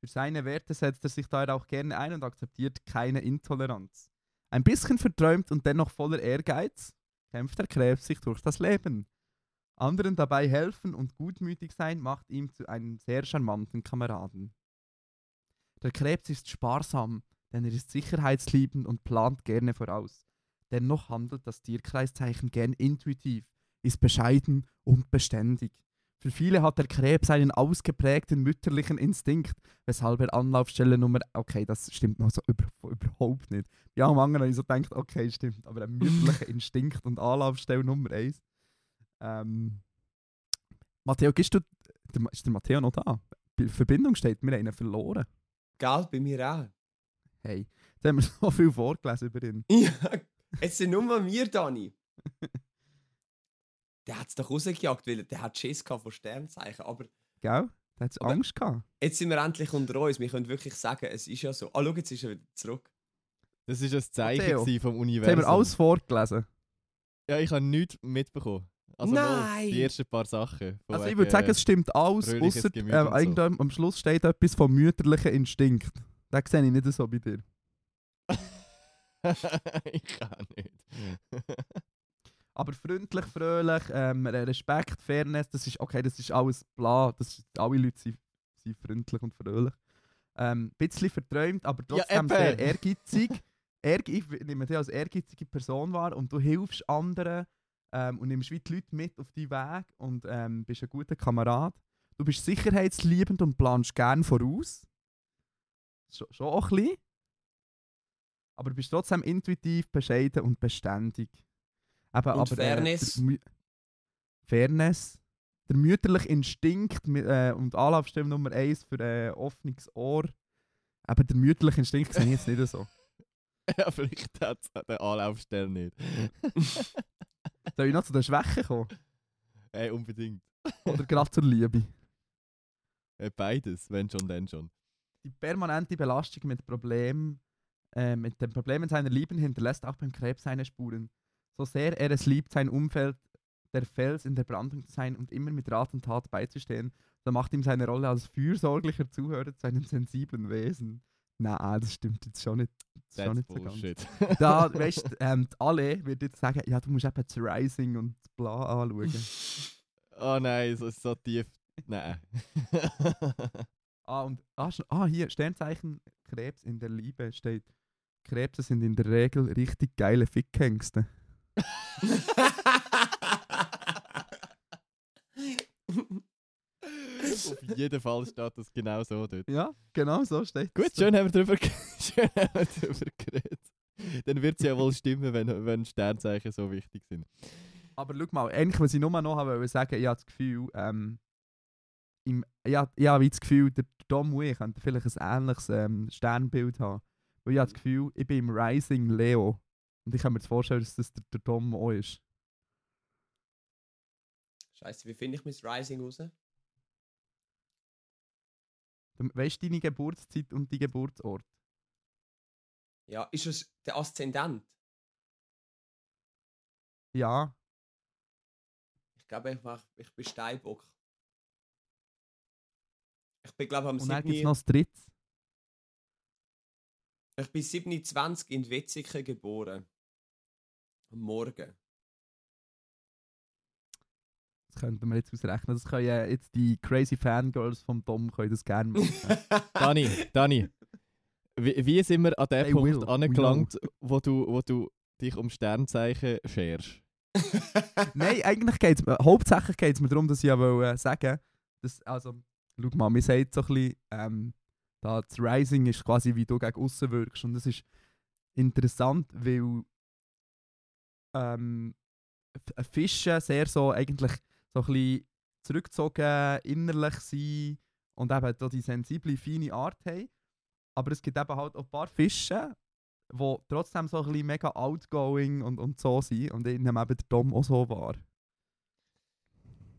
Für seine Werte setzt er sich daher auch gerne ein und akzeptiert keine Intoleranz. Ein bisschen verträumt und dennoch voller Ehrgeiz kämpft der Krebs sich durch das Leben. Anderen dabei helfen und gutmütig sein macht ihn zu einem sehr charmanten Kameraden. Der Krebs ist sparsam, denn er ist sicherheitsliebend und plant gerne voraus. Dennoch handelt das Tierkreiszeichen gern intuitiv, ist bescheiden und beständig. Für viele hat der Krebs einen ausgeprägten mütterlichen Instinkt, weshalb er Anlaufstelle Nummer. Okay, das stimmt noch so über, überhaupt nicht. Ja, am anderen habe ich so gedacht, okay, stimmt, aber ein mütterlicher [laughs] Instinkt und Anlaufstelle Nummer eins. Ähm, Matteo, gibst du. Der, ist der Matteo noch da? Die Verbindung steht, wir haben ihn verloren. Gell, bei mir auch. Hey, jetzt haben wir [laughs] so viel vorgelesen über ihn. Ja, jetzt sind nur wir, Dani. [laughs] Der hat es doch rausgejagt, weil der hat Schiss gehabt von Sternzeichen. Aber Gell? Da hat Angst gehabt. jetzt sind wir endlich unter uns. Wir können wirklich sagen, es ist ja so. Ah, schau, jetzt ist er wieder zurück. Das war ein Zeichen gewesen vom Jetzt Universum. haben wir alles vorgelesen. Ja, ich habe nichts mitbekommen. Also Nein! Die ersten paar Sachen. Also ich würde sagen, es stimmt alles, außer äh, so. am Schluss steht etwas vom mütterlichen Instinkt. Das sehe ich nicht so bei dir. [laughs] ich kann nicht. Aber freundlich, fröhlich, ähm, Respekt, Fairness, das ist okay, das ist alles bla. Das ist, alle Leute sind, sind freundlich und fröhlich. Ähm, ein bisschen verträumt, aber Ja, trotzdem eben. sehr ehrgeizig. [laughs] Ehrge ich nehme dich als ehrgeizige Person wahr und du hilfst anderen ähm, und nimmst wie die Leute mit auf deinen Weg und ähm, bist ein guter Kamerad. Du bist sicherheitsliebend und planst gern voraus. Schon, schon auch ein bisschen. Aber du bist trotzdem intuitiv, bescheiden und beständig. Eben, Und aber, Fairness? Äh, der Mü- Fairness. Der mütterliche Instinkt äh, und Anlaufstelle Nummer 1 für ein äh, offenes Ohr. Aber der mütterliche Instinkt sehe ich jetzt nicht so. [laughs] ja, vielleicht hat es den Anlaufstelle nicht. [laughs] Soll ich noch zu den Schwächen kommen? Hey, [laughs] unbedingt. Oder gerade zur Liebe? Äh, Beides, wenn schon, dann schon. Die permanente Belastung mit Problemen, äh, mit den Problemen seiner Lieben hinterlässt auch beim Krebs seine Spuren. So sehr er es liebt, sein Umfeld der Fels in der Brandung zu sein und immer mit Rat und Tat beizustehen, so macht ihm seine Rolle als fürsorglicher Zuhörer zu einem sensiblen Wesen. Nein, das stimmt jetzt schon nicht, das ist schon nicht so ganz. Bullshit. [laughs] Da, weißt du, ähm, alle wird jetzt sagen, ja, du musst eben das Rising und Bla anschauen. [laughs] oh nein, so, so tief. Nein. [laughs] Ah, und ah, ah, hier, Sternzeichen Krebs in der Liebe steht. Krebse sind in der Regel richtig geile Fickhengste. [laughs] Auf jeden Fall steht das genau so dort. Ja, genau so steht Gut, es. schön haben wir drüber, ge- [laughs] schön haben wir drüber geredet. Dann wird es ja wohl stimmen, wenn, wenn Sternzeichen so wichtig sind. Aber schau mal, eigentlich, was ich nur noch habe, sagen, ich habe das Gefühl, ähm, im, ja, ich habe wie das Gefühl, der Dom und ich könnten vielleicht ein ähnliches ähm, Sternbild haben. Weil ich habe das Gefühl, ich bin im Rising Leo. Und ich kann mir jetzt vorstellen, dass das der, der Dom auch ist. Scheiße, wie finde ich mein Rising raus? Du weißt deine Geburtszeit und dein Geburtsort? Ja, ist es der Aszendent? Ja, Ich glaube, ich, mach, ich bin Steinbock. Ich bin, glaube am und dann gibt es 7. noch das dritte. Ich bin 27 in Wetzikon geboren. Am Morgen. Das könnten wir jetzt ausrechnen. Das können ja jetzt die crazy Fangirls vom Tom können das gerne machen. [laughs] Dani, Dani. Wie, wie sind wir an dem They Punkt will, angelangt, wo du, wo du dich um Sternzeichen scherst? [laughs] Nein, eigentlich geht es mir, hauptsächlich geht es mir darum, dass ich ja will, äh, sagen dass, also, schau mal, mir sagt so ein bisschen, ähm, da das Rising ist quasi, wie du gegen außen wirkst. Und das ist interessant, weil ähm, F- Fische sehr so eigentlich so ein bisschen zurückgezogen, innerlich sind und eben da die sensible, feine Art haben. Aber es gibt eben halt auch ein paar Fische, die trotzdem so ein bisschen mega outgoing und, und so sind. Und ich nehme eben den Dom auch so wahr.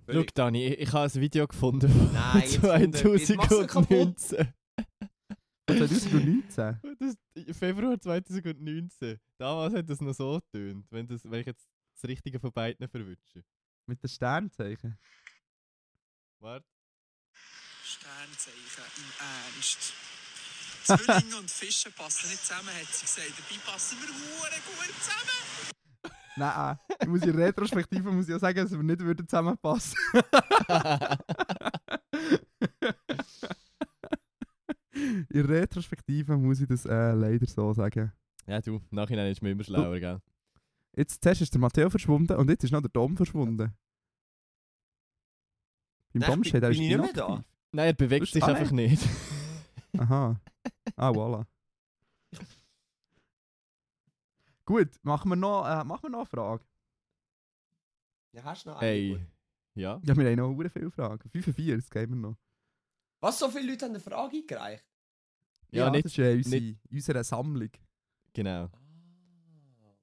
Schau, Dani, ich, ich habe ein Video gefunden Nein, jetzt kommt er- jetzt machst du kaputt. 2019. 2019? Das, [laughs] Februar 2019. Damals hat das noch so getönt, wenn, das, wenn ich jetzt das Richtige von beiden verwünsche. Mit den Sternzeichen. Warte. Sternzeichen im Ernst. Zwillinge [laughs] und Fische passen nicht zusammen, hat sie gesagt. Dabei passen wir hure gut zusammen. Nein, ich muss in Retrospektive muss ich auch sagen, dass wir nicht würden zusammenpassen [laughs] In Retrospektive muss ich das äh, leider so sagen. Ja, du, im Nachhinein ist man immer schlauer, gell? Jetzt zuerst ist der Matteo verschwunden und jetzt ist noch der Dom verschwunden. Beim Nein, Dom steht, er ist ich nicht mehr da? Nein, er bewegt sich ah, einfach nein. nicht. [laughs] [laughs] Aha. Ah, voilà. Gut, machen wir noch, äh, machen wir noch eine Frage. Ja, hast du noch eine? Hey. Ja. Ja, wir haben noch sehr viele Fragen. 45 geben wir noch. Was, so viele Leute haben eine Frage eingereicht? Ja, nicht- das ist äh, unsere, unsere Sammlung. Genau. Ah.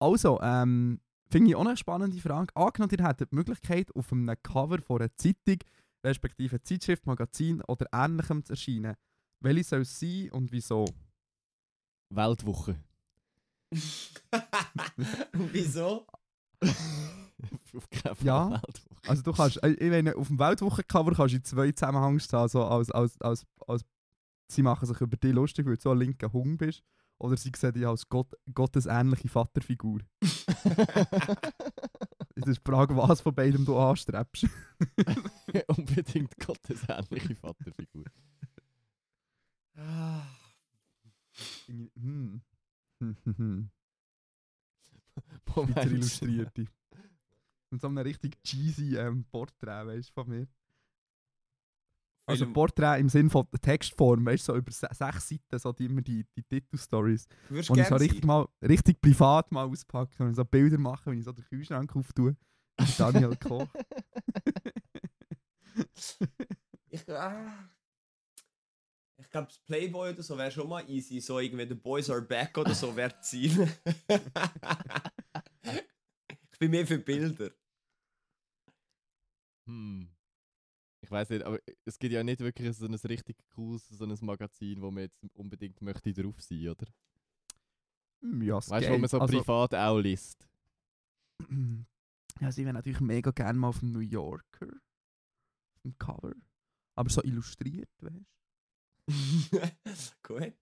Also, ähm, finde ich auch eine spannende Frage. Angenommen, ihr hättet die Möglichkeit, auf einem Cover von einer Zeitung, respektive Zeitschrift, Magazin oder ähnlichem zu erscheinen. Welche soll es sein und wieso? Weltwoche. [laughs] [laughs] Wieso? [laughs] [laughs] Ja. Also du kannst, äh, ich meine, auf dem Weltwochencover kannst du in zwei Zusammenhängen stehen, so als, als, als, als sie machen sich über dich lustig, weil du so ein linker Hung bist. Oder sie sehen dich als Gott, gottesähnliche Vaterfigur. [laughs] Das ist die Frage, was von beidem du anstrebst. [laughs] Unbedingt gottesähnliche Vaterfigur. Hm. Schweizer Illustrierte. Und so einem richtig cheesy ähm, Porträt, weißt du, von mir. Also Porträt im Sinne von Textform, weißt du, so über se sechs Seiten, so die, immer die, die Titelstories. Und ich so richtig, sein? mal, richtig privat mal auspacken und so Bilder machen, wenn ich so den Kühlschrank auftue. Mit Daniel Koch. [laughs] Ich, ah. ich glaube, das Playboy oder so wäre schon mal easy. So irgendwie The Boys Are Back oder so wäre Ziel. [laughs] ich bin mehr für Bilder. Hm. Ich weiß nicht, aber es gibt ja nicht wirklich so ein richtig cooles so ein Magazin, wo man jetzt unbedingt möchte drauf sein, oder? Hm, ja, es Weißt du, wo man so also, privat auch liest? Ja, sie wäre natürlich mega gerne mal auf dem New Yorker. Auf dem Cover. Aber so illustriert, weißt du? [laughs] Gut.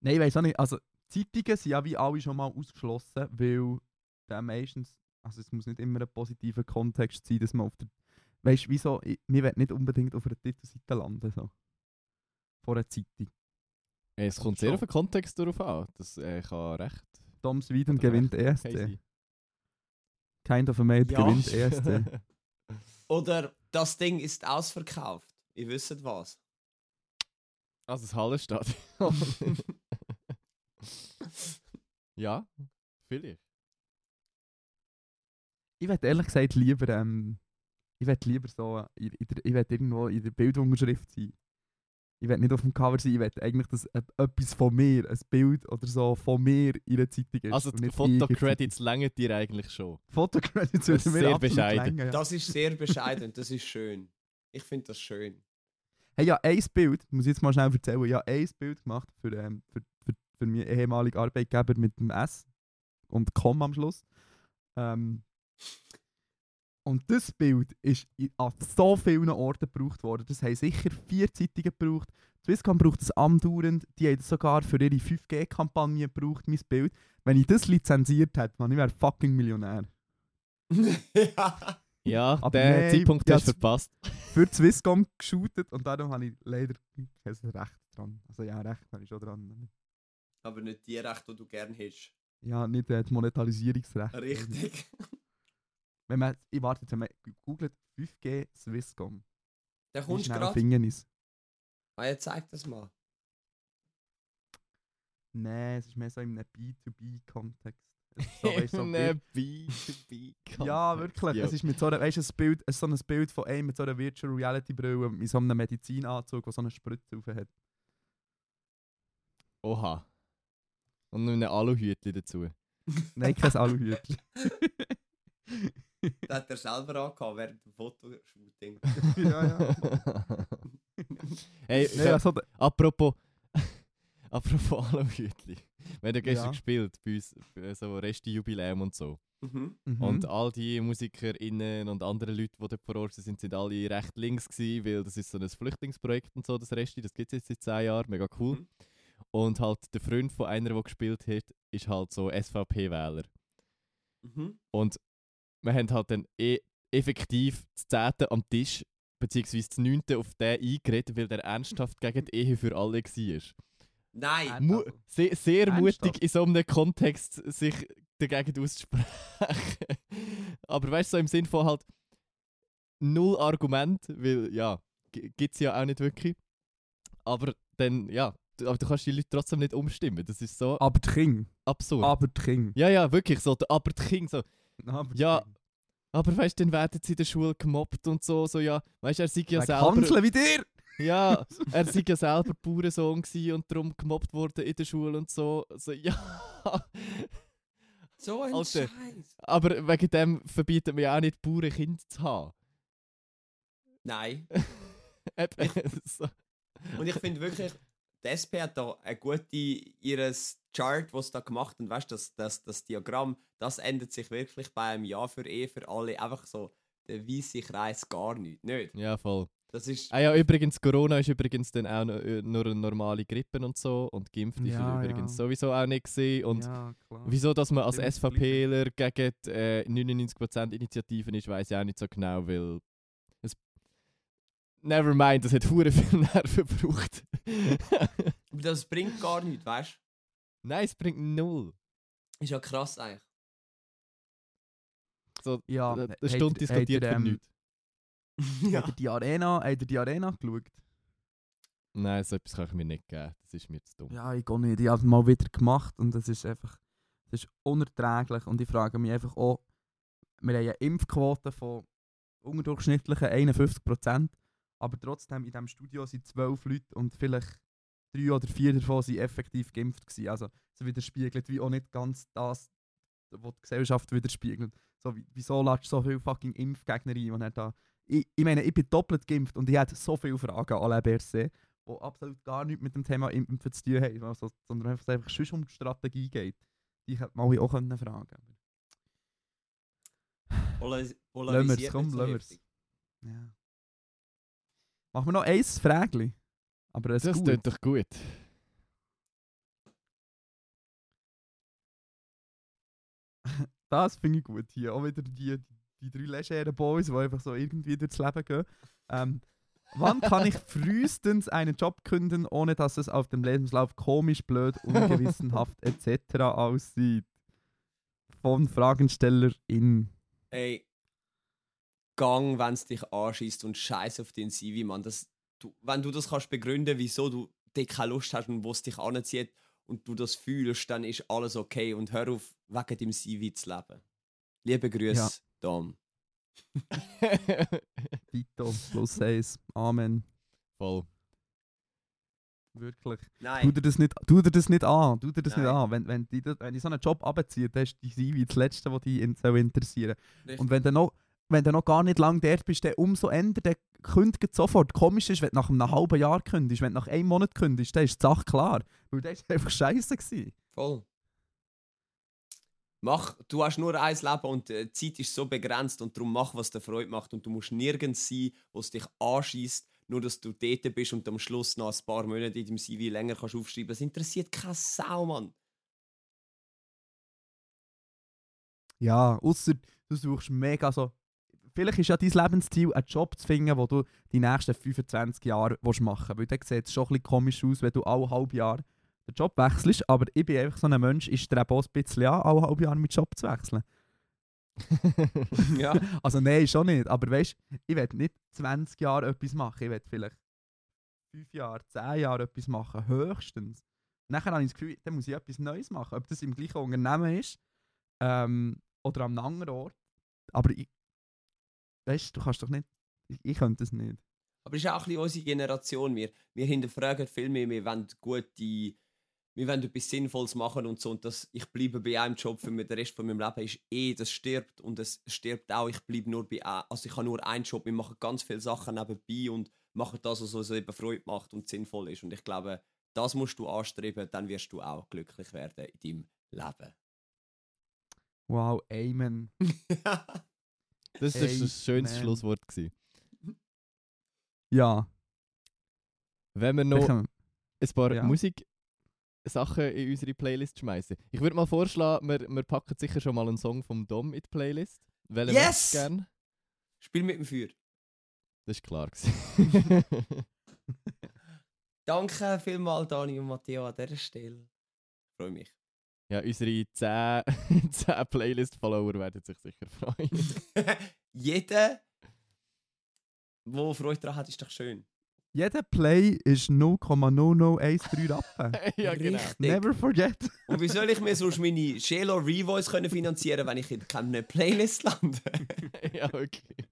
Nein, ich weiß auch nicht. Also, Zeitungen sind ja wie alle schon mal ausgeschlossen, weil der meistens. Also, es muss nicht immer ein positiver Kontext sein, dass man auf der. Weißt du, wieso? Ich- Wir wollen nicht unbedingt auf einer Titelseite landen. So. Vor einer Zeitung. Es kommt sehr auf den Kontext darauf an. Das äh, kann recht. Tom Sweden oder gewinnt recht ESC. Kind of a Mate Ja. gewinnt ESC. [laughs] Oder das Ding ist ausverkauft. Ihr wisst was. Also das Hallenstadion. [laughs] [laughs] ja, vielleicht. Ich würde ehrlich gesagt lieber. Ähm, ich würde lieber so. Ich würde irgendwo in der Bildunterschrift sein. Ich will nicht auf dem Cover sein, ich will eigentlich, dass e- etwas von mir, ein Bild oder so von mir in der Zeitung ist. Also die ich Fotocredits längern dir eigentlich schon. Fotocredits würden mir sehr absolut bescheiden. länger, ja. Das ist sehr bescheiden. Das ist schön. Ich finde das schön. Hey, ja, ein Bild, muss ich jetzt mal schnell erzählen, ja, ein Bild gemacht für, ähm, für, für, für meinen ehemaligen Arbeitgeber mit dem S und Com am Schluss. Ähm, und das Bild ist an so vielen Orten gebraucht worden. Das haben sicher vier Zeitungen gebraucht. Swisscom braucht es andauernd. Die haben das sogar für ihre 5G-Kampagne gebraucht, mein Bild. Wenn ich das lizenziert hätte, man, ich wäre fucking Millionär. ja. [laughs] Ja, Aber der nein, Zeitpunkt ja, hast du das- verpasst. Für Swisscom geshootet und darum habe ich leider kein Recht dran. Also ja, Recht habe ich schon dran. Aber nicht die Rechte, die du gerne hättest. Ja, nicht äh, das Monetarisierungsrecht. Richtig. Wenn man, ich warte jetzt, wenn man googelt 5G Swisscom. Dann kommst du gerade. finden ist. Ah, ja, zeig das mal. Nein, es ist mehr so in einem B2B-Kontext. Es ist [laughs] so, weißt, so Ne, B2B. Ja, wirklich. Ja. Es ist mit so einer, weißt, du, ein Bild, es ist so ein Bild von einem mit so einer Virtual Reality Brille mit so einem Medizinanzug, der so eine Spritze drauf hat. Oha. Und noch ein Aluhütchen dazu. Nein, kein Aluhütchen. [laughs] Das hat er selber angehabt während dem Fotoshooting. [laughs] ja, ja. [laughs] hey, Nein, also, apropos, [laughs] apropos Aluhütchen. Wir haben ja gestern Ja. gespielt bei uns, bei so Resti-Jubiläum und so. Mhm. mhm. Und all die MusikerInnen und andere Leute, die dort vor Ort sind, sind alle recht links gewesen, weil das ist so ein Flüchtlingsprojekt und so, das Resti, das gibt es jetzt seit 10 Jahren, mega cool. Mhm. Und halt der Freund von einer, der gespielt hat, ist halt so SVP-Wähler. Mhm. Und wir haben halt dann e effektiv das 10. am Tisch, beziehungsweise das 9. auf den eingeredet, weil der ernsthaft gegen die Ehe für alle war. Nein! Mu sehr sehr mutig in so einem Kontext sich dagegen auszusprechen. [laughs] Aber weißt du, so im Sinn von halt null Argument, weil ja, gibt es ja auch nicht wirklich. Aber dann, ja, du, aber du kannst die Leute trotzdem nicht umstimmen. Das ist so aber King. absurd. Aber King. ja, ja, wirklich so. der- Aber King so. [laughs] Aber die Ja. Aber weißt du, dann werden sie in der Schule gemobbt und so, so ja. Weißt du, er sei ja Wegen selber. Hansel wie dir! Ja, [laughs] er sei ja selber Bauernsohn gewesen und darum gemobbt worden in der Schule und so. so ja. So ein Alter. Scheiß! Aber wegen dem verbietet man ja auch nicht, Bauernkind zu haben. Nein. [laughs] Eben, so. Und ich finde wirklich, die SP hat da eine gute, ihres Chart, was da gemacht haben, weißt das, das, das Diagramm, das ändert sich wirklich bei einem Ja für E für alle. Einfach so, der weiße Kreis gar nicht. Nicht. Ja, voll. Das ist. Ah ja, übrigens, Corona ist übrigens dann auch nur, äh, eine normale Grippe und so. Und geimpft ist Ja, übrigens ja. sowieso auch nicht gesehen. Und ja, wieso, dass man als SVPler gegen die äh, 99% Initiativen ist, weiß ich auch nicht so genau, weil es. Never mind, das hat [laughs] hure viel Nerven gebraucht. Aber das bringt gar nichts, weißt du? Nein, es bringt null. Ist ja krass eigentlich. So, Ja, eine Stunde diskutiert für ähm, nichts. Habt ihr die Arena, habt ihr die Arena geschaut? Nein, so etwas kann ich mir nicht geben. Das ist mir zu dumm. Ja, ich gehe nicht. Ich habe es mal wieder gemacht und es ist einfach es ist unerträglich. Und ich frage mich einfach auch, wir haben eine Impfquote von unterdurchschnittlichen 51%, aber trotzdem in diesem Studio sind zwölf Leute und vielleicht drei oder vier davon sind effektiv geimpft gewesen. Also es widerspiegelt wie auch nicht ganz das, was die Gesellschaft widerspiegelt. So, wie- wieso lässt du so viele fucking Impfgegner ein? Er da, ich, ich meine, ich bin doppelt geimpft und ich hätte so viele Fragen an Alain Berset die absolut gar nichts mit dem Thema Impfen zu tun haben, also, sondern einfach, einfach sonst um die Strategie geht. Die hätte man auch können fragen Polaris polarisiert wir's, komm, lassen heftig. ja. Machen wir noch ein Fragli. Aber es Das gut. klingt doch gut. [laughs] Das finde ich gut hier. Auch wieder die, die drei legeren Boys, die einfach so irgendwie durchs Leben gehen. Ähm, wann kann ich [laughs] frühestens einen Job künden, ohne dass es auf dem Lebenslauf komisch, blöd, ungewissenhaft [laughs] etc. aussieht? Von Fragenstellerin. Ey, Gang, wenn es dich anschießt und Scheiß auf den CV, Mann. Das, du, wenn du das kannst begründen, wieso du dort keine Lust hast und wo es dich anzieht und du das fühlst, dann ist alles okay und hör auf, wegen deinem CV zu leben. Liebe Grüße, Ja. Dom. Tito, plus eins. Amen. Voll. Wirklich. Tu Nein, dir das nicht, tu dir das nicht an. Tu dir das nicht an. Wenn, wenn, die, wenn die so einen Job abzieht, dann ist die CV das Letzte, was dich in- soll interessieren richtig. Und wenn du noch, wenn du noch gar nicht lange dort bist, dann umso änder, dann kündigt sofort. Komisch ist, wenn du nach einem halben Jahr kündigst, wenn du nach einem Monat kündigst, dann ist die Sache klar. Weil das war einfach scheiße. Gewesen. Voll. Mach, du hast nur ein Leben und äh, die Zeit ist so begrenzt und darum mach, was dir Freude macht und du musst nirgends sein, wo es dich anschießt. nur dass du dort bist und am Schluss noch ein paar Monate in deinem CV länger kannst aufschreiben. Das interessiert keine Sau, Mann. Ja, außer du suchst mega so. Vielleicht ist ja dein Lebensziel, einen Job zu finden, wo du die nächsten 25 Jahre machen willst. Weil dann sieht es schon ein bisschen komisch aus, wenn du alle halb Jahr den Job wechselst. Aber ich bin einfach so ein Mensch, ich strebe auch ein bisschen an, alle halb Jahr meinen Job zu wechseln. [laughs] [laughs] Ja. Also nein, schon nicht. Aber weißt ich will nicht 20 Jahre etwas machen. Ich will vielleicht 5 Jahre, 10 Jahre etwas machen, höchstens. Nachher habe ich das Gefühl, dann muss ich etwas Neues machen. Ob das im gleichen Unternehmen ist ähm, oder am anderen Ort. Aber ich, weißt du, kannst doch nicht. Ich, ich könnte es nicht. Aber es ist auch ein bisschen unsere Generation. Wir, wir hinterfragen viel mehr, wir wollen gute, wir wollen etwas Sinnvolles machen und so. Und das, ich bleibe bei einem Job für den Rest von meinem Leben ist eh, das stirbt. Und es stirbt auch, ich bleibe nur bei einem. Also ich habe nur einen Job, wir machen ganz viele Sachen nebenbei und machen das, was uns eben Freude macht und sinnvoll ist. Und ich glaube, das musst du anstreben, dann wirst du auch glücklich werden in deinem Leben. Wow, Amen. [laughs] Das war Ey, das schönste man. Schlusswort. Gewesen. Ja. Wenn wir noch ein paar Ja. Musik-Sachen in unsere Playlist schmeißen. Ich würde mal vorschlagen, wir, wir packen sicher schon mal einen Song vom Dom in die Playlist. Welchen Yes! gern? Spiel mit dem Feuer. Das war klar. [laughs] Danke vielmals, Dani und Matteo, an dieser Stelle. Ich freue mich. Ja, unsere 10, 10 [laughs] Playlist-Follower werden sich sicher freuen. [laughs] Jeder, der Freude daran hat, ist doch schön. Jeder Play ist 0,0013 Rappen. [laughs] ja, genau. Richtig. Never forget. Und wie soll ich mir sonst meine Shelo Revoice können finanzieren, wenn ich in keiner Playlist lande? ja, okay.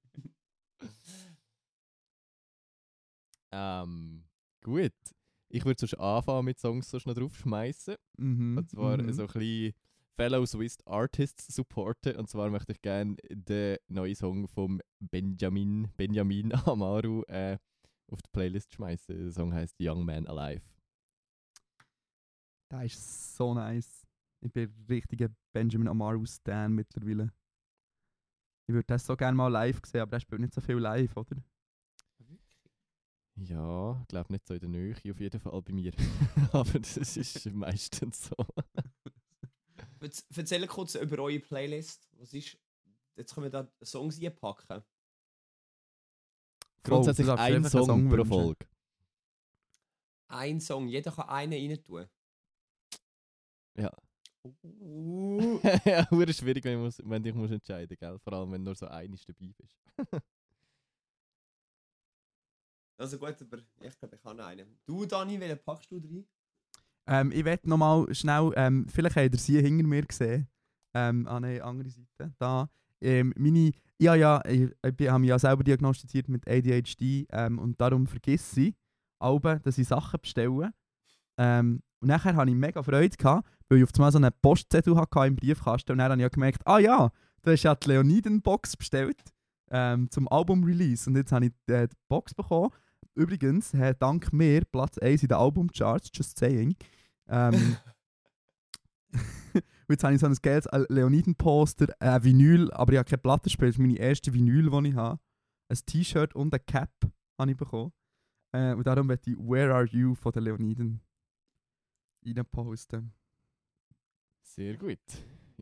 Ähm, gut. Ich würde sonst anfangen mit Songs sonst noch draufschmeißen. Mhm. Und zwar mhm. so ein bisschen Fellow Swiss Artists supporten. Und zwar möchte ich gerne den neuen Song von Benjamin, Benjamin [laughs] Amaru äh, auf die Playlist schmeißen. Der Song heißt Young Man Alive. Der ist so nice. Ich bin richtiger Benjamin Amaru-Stan mittlerweile. Ich würde das so gerne mal live sehen, aber er spielt nicht so viel live, oder? Ja, ich glaube nicht so in der Nähe, auf jeden Fall bei mir. [laughs] Aber das ist [laughs] meistens so. [laughs] Erz- Erzähl kurz über eure Playlist. Was ist. Jetzt können wir da Songs einpacken. Grundsätzlich darfst ein Song, einen pro. Folge. Ein Song, jeder kann einen rein tun. Ja. Uh, ja, schwierig, wenn, ich muss, wenn dich musst entscheiden gell? Vor allem, wenn nur so eines dabei bist. Also gut, aber ich glaube, ich kann einen. Du, Dani, welchen packst du rein? Ähm, ich werde nochmal schnell, ähm, vielleicht habt ihr sie hinter mir gesehen, ähm, an der anderen Seite. Da, ähm, meine, ja, ja, ich, ich habe mich ja selber diagnostiziert mit ADHD ähm, und darum vergesse ich, Alben, dass ich Sachen bestelle. Ähm, und nachher hatte ich mega Freude, gehabt, weil ich auf einmal so einen Postzettel hatte im Briefkasten und dann habe ich gemerkt, ah ja, du hast ja die Leoniden-Box bestellt ähm, zum Album-Release und jetzt habe ich äh, die Box bekommen. Übrigens, äh, dank mir Platz 1 in den Albumcharts, just saying. Ähm, [laughs] jetzt habe ich so ein geiles äh, Leoniden-Poster, äh, Vinyl, aber ich habe keine Platte gespielt. Das ist meine erste Vinyl, die ich habe. Ein T-Shirt und eine Cap habe ich bekommen. Äh, und darum werde ich Where Are You von den Leoniden reinposten. Sehr gut.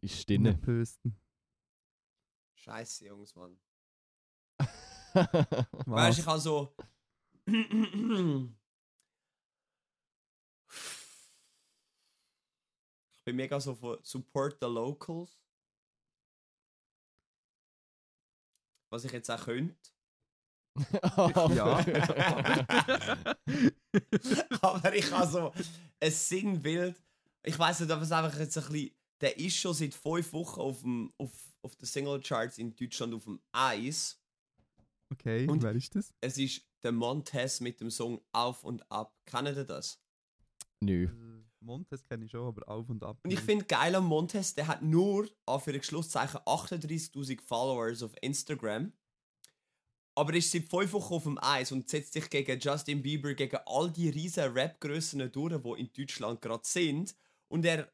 Ist. Posten. Scheiße, Jungs, Mann. [laughs] Weißt du, ich habe so. Ich bin mega so von Support the Locals. Was ich jetzt auch könnte. [laughs] Ja. [laughs] Aber ich habe so ein Sinnbild. Ich weiß nicht, ob es einfach jetzt ein bisschen. Der ist schon seit fünf Wochen auf, dem, auf, auf den Singlecharts in Deutschland auf dem Eis. Okay, Und- wer ist das? Es ist der Montez mit dem Song Auf und Ab. Kennt ihr das? Nö. Montes kenne ich schon, aber auf und ab. Und ich finde geil am Montez, der hat nur, für Schlusszeichen, 38.000 Followers auf Instagram. Aber er ist seit fünf Wochen auf dem Eis und setzt sich gegen Justin Bieber, gegen all die riesen Rap-Grössen durch, die in Deutschland gerade sind. Und er,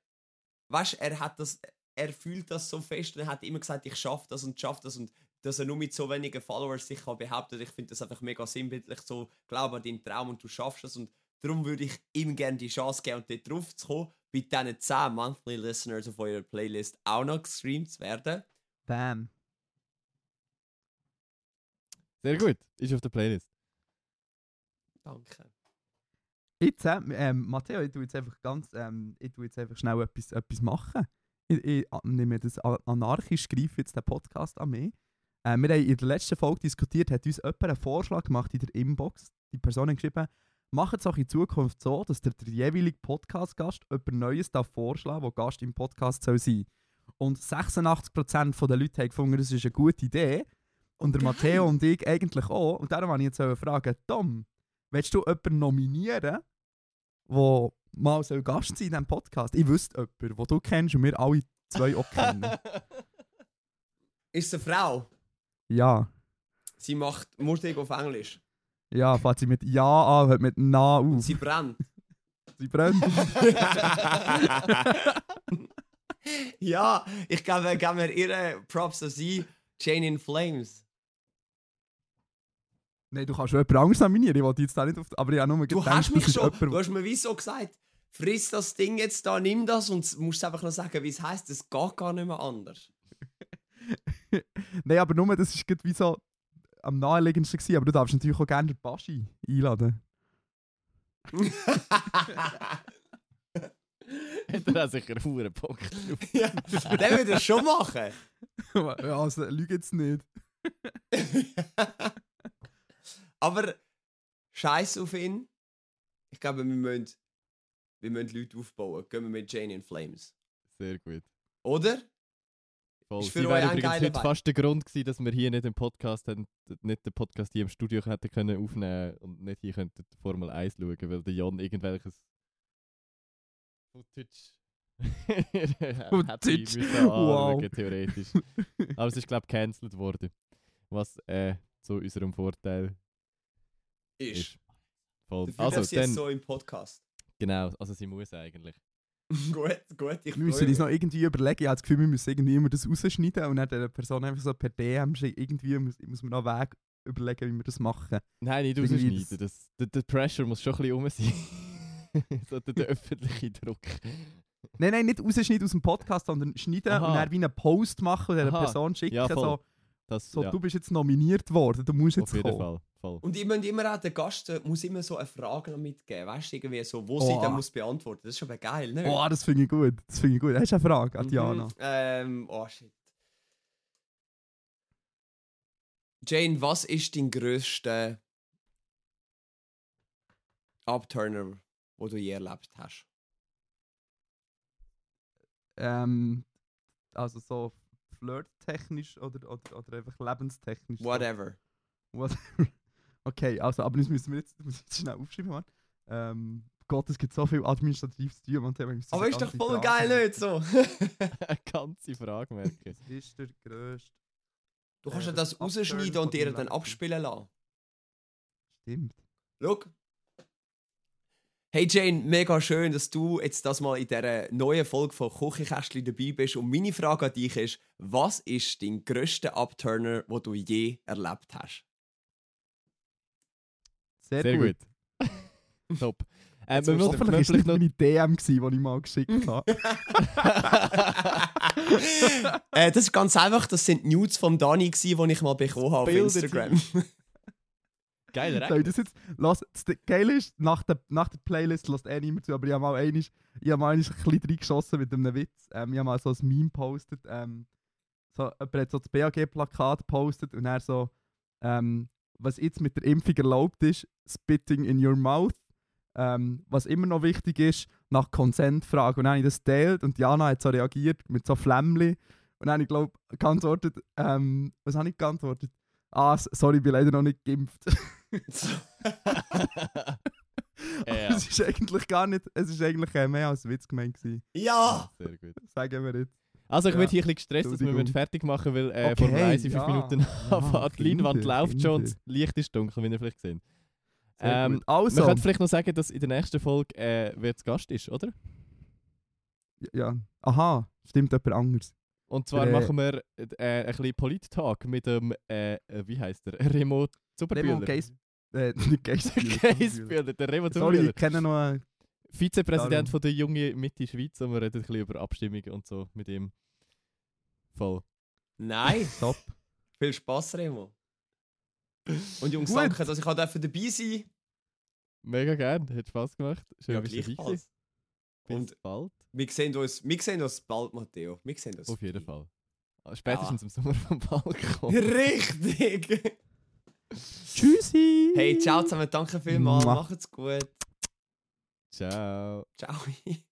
weißt er hat das, er fühlt das so fest und er hat immer gesagt, ich schaff das und schaff das und dass er nur mit so wenigen Followers sich kann behaupten. Ich finde das einfach mega sinnbildlich. So, glaub an deinen Traum und du schaffst es. Und darum würde ich ihm gerne die Chance geben, und dort drauf zu kommen, bei diesen 10 Monthly Listeners auf eurer Playlist auch noch gestreamt zu werden. Bam. Sehr gut, ist auf der Playlist. Danke. Jetzt, äh, ähm, Matteo, ich tue jetzt einfach ganz, ähm, ich tue jetzt einfach schnell etwas, etwas machen. Ich, ich ah, nehme das anarchisch, greife jetzt den Podcast an mich. Äh, wir haben in der letzten Folge diskutiert, hat uns jemand einen Vorschlag gemacht in der Inbox. Die Person hat geschrieben, macht es auch in Zukunft so, dass der, der jeweilige Podcast-Gast jemand Neues darf vorschlagen der Gast im Podcast soll sein Und 86% der Leute haben gefunden, das ist eine gute Idee. Und der Geil. Matteo und ich eigentlich auch. Und darum wollte ich jetzt fragen, Tom, willst du jemanden nominieren, der mal soll Gast sein in diesem Podcast? Ich wüsste jemanden, den du kennst und wir alle zwei auch kennen. [laughs] [laughs] Ist es eine Frau? Ja. Sie macht Musik auf Englisch. Ja, fängt sie mit Ja an, hört mit Na auf. sie brennt. Sie brennt. [laughs] ja, ich glaube, geben wir ihre Props an sie. Jane in Flames. Nein, du kannst schon jemanden anderes nominieren. Ich wollte jetzt da nicht auf. Aber ich habe nur Du gedacht, hast mich schon. jemand- Du hast mir wieso gesagt, friss das Ding jetzt da, nimm das und musst einfach noch sagen, wie es heisst. Es geht gar nicht mehr anders. [laughs] Nein, aber nur, das ist gerade wie so am naheliegendsten gewesen. Aber du darfst natürlich auch gerne den Baschi einladen. [laughs] Hat er auch sicher einen Bock drauf. ja, den würde er schon machen. [laughs] ja, also, lüge jetzt nicht. Aber Scheiß auf ihn. Ich glaube, wir müssen, wir müssen Leute aufbauen. Gehen wir mit Jane in Flames. Sehr gut. Oder? Voll. Ist für Sie wäre übrigens heute fast der Grund gewesen, dass wir hier nicht den Podcast haben, nicht den Podcast hier im Studio hätten können aufnehmen und nicht hier könnten die Formel 1 schauen, weil der Jon irgendwelches Footage [laughs] [laughs] hätte Footage. müssen Wow. theoretisch. Aber es ist glaube ich gecancelt worden, was äh, zu unserem Vorteil Ist. ist. Voll. Dafür Also jetzt dann, so im Podcast. genau, also sie muss eigentlich. [laughs] gut, gut, ich Wir müssen uns mich. noch irgendwie überlegen. Ich habe das Gefühl, wir müssen irgendwie immer das rausschneiden und dann der Person einfach so per DM schicken. Irgendwie muss, muss man noch einen Weg überlegen, wie wir das machen. Nein, nicht rausschneiden. Das, der, der Pressure muss schon ein bisschen rum sein. [laughs] so der, der [laughs] öffentliche Druck. Nein, nein, nicht rausschneiden aus dem Podcast, sondern schneiden Aha. und dann wie einen Post machen und der. Person schicken. Ja, voll. so, Das, so ja, du bist jetzt nominiert worden, du musst auf jetzt jeden kommen. Fall. Voll. Und ich muss immer auch der Gast muss immer so eine Frage noch mitgeben. Weißt du, irgendwie so, wo sie Oh. dann muss beantworten. Das ist aber geil, ne? Oh, das finde ich gut. Das finde ich gut. Hast du eine Frage an Diana? Mhm, ähm, oh shit. Jane, was ist dein grösster Upturner, wo du je erlebt hast? Ähm, also so flirttechnisch oder, oder, oder einfach lebenstechnisch? so? Whatever. Whatever. [laughs] Okay, also, aber das müssen wir jetzt, [laughs] das muss ich jetzt schnell aufschreiben, Mann. Ähm, Gott, es gibt so viel administratives zu tun, wir müssen Aber so ist doch voll Fragen- geil, nicht so? [laughs] Eine ganze Frage merken. Was ist der grösste? du kannst Äh, ja das das rausschneiden und dir dann abspielen lassen. Stimmt. Schau. Hey Jane, mega schön, dass du jetzt das mal in dieser neuen Folge von Küchenkästchen dabei bist. Und meine Frage an dich ist, was ist dein grösster Upturner, den du je erlebt hast? Sehr, Sehr gut. gut. [laughs] Top. Ähm, wir müssen Hoffentlich war vielleicht nicht noch... meine DM, gewesen, die ich mal geschickt [laughs] habe. äh, das ist ganz einfach, das sind Nudes vom Dani, die ich mal bekommen habe auf Instagram. [laughs] Geiler Soll ich das jetzt... Lass, das Geile ist, nach der, nach der Playlist lässt eh niemand zu, aber ich habe mal einmal, ich habe mal einmal ein bisschen reingeschossen mit einem Witz. Ähm, ich habe mal so ein Meme gepostet. Ähm, so, jemand hat so das BAG-Plakat gepostet und er so, ähm, was jetzt mit der Impfung erlaubt ist, spitting in your mouth. Ähm, was immer noch wichtig ist, nach Consent fragen. Und dann habe ich das geteilt und Jana hat so reagiert mit so Flämmli. Und dann habe ich, glaube geantwortet, ähm, was habe ich geantwortet? Ah, sorry, ich bin leider noch nicht geimpft. [laughs] ja, es ist eigentlich gar nicht, es ist eigentlich äh, mehr als Witz gemeint gewesen. ja! sehr gut. Sagen wir jetzt. Also ich Ja. werde hier ein bisschen gestresst, dass wir müssen fertig machen weil äh, Okay, vor 1 in 5 ja. Minuten Ja, [laughs] anfängt. Die Leinwand Kinder, läuft schon das Licht ist dunkel, wie ihr vielleicht gesehen Sehr Ähm. Also, Man könnte vielleicht noch sagen, dass in der nächsten Folge äh, wer zu Gast ist, oder? ja. Aha, stimmt jemand anderes. Und zwar Der, äh, machen wir äh, ein bisschen Polit-Talk mit dem, äh, äh, wie heißt der? [laughs] Remo Zuberbühler. Remo Geis... Äh, [laughs] nicht Geisbühler. [laughs] Geisbühler, der Remo Sorry, Zuberbühler. ich kenne noch einen... Vizepräsident Darum. von der Junge Mitte Schweiz und wir reden ein bisschen über Abstimmungen und so mit ihm. Voll. Nice. Top. Viel Spaß, Remo. Und Jungs, Gut. danke, dass ich auch dabei dabei sein Mega gern, hat Spaß gemacht. Schön, Ja, bist du dabei. Bis Und- bald. Wir sehen uns, wir sehen uns bald, Matteo. Wir sehen uns. Auf jeden Fall. Ah, Spätestens im Sommer vom Balkon. [laughs] [laughs] Richtig! Tschüssi! Hey, ciao zusammen, danke vielmals. Macht's gut. Ciao. Ciao. [laughs]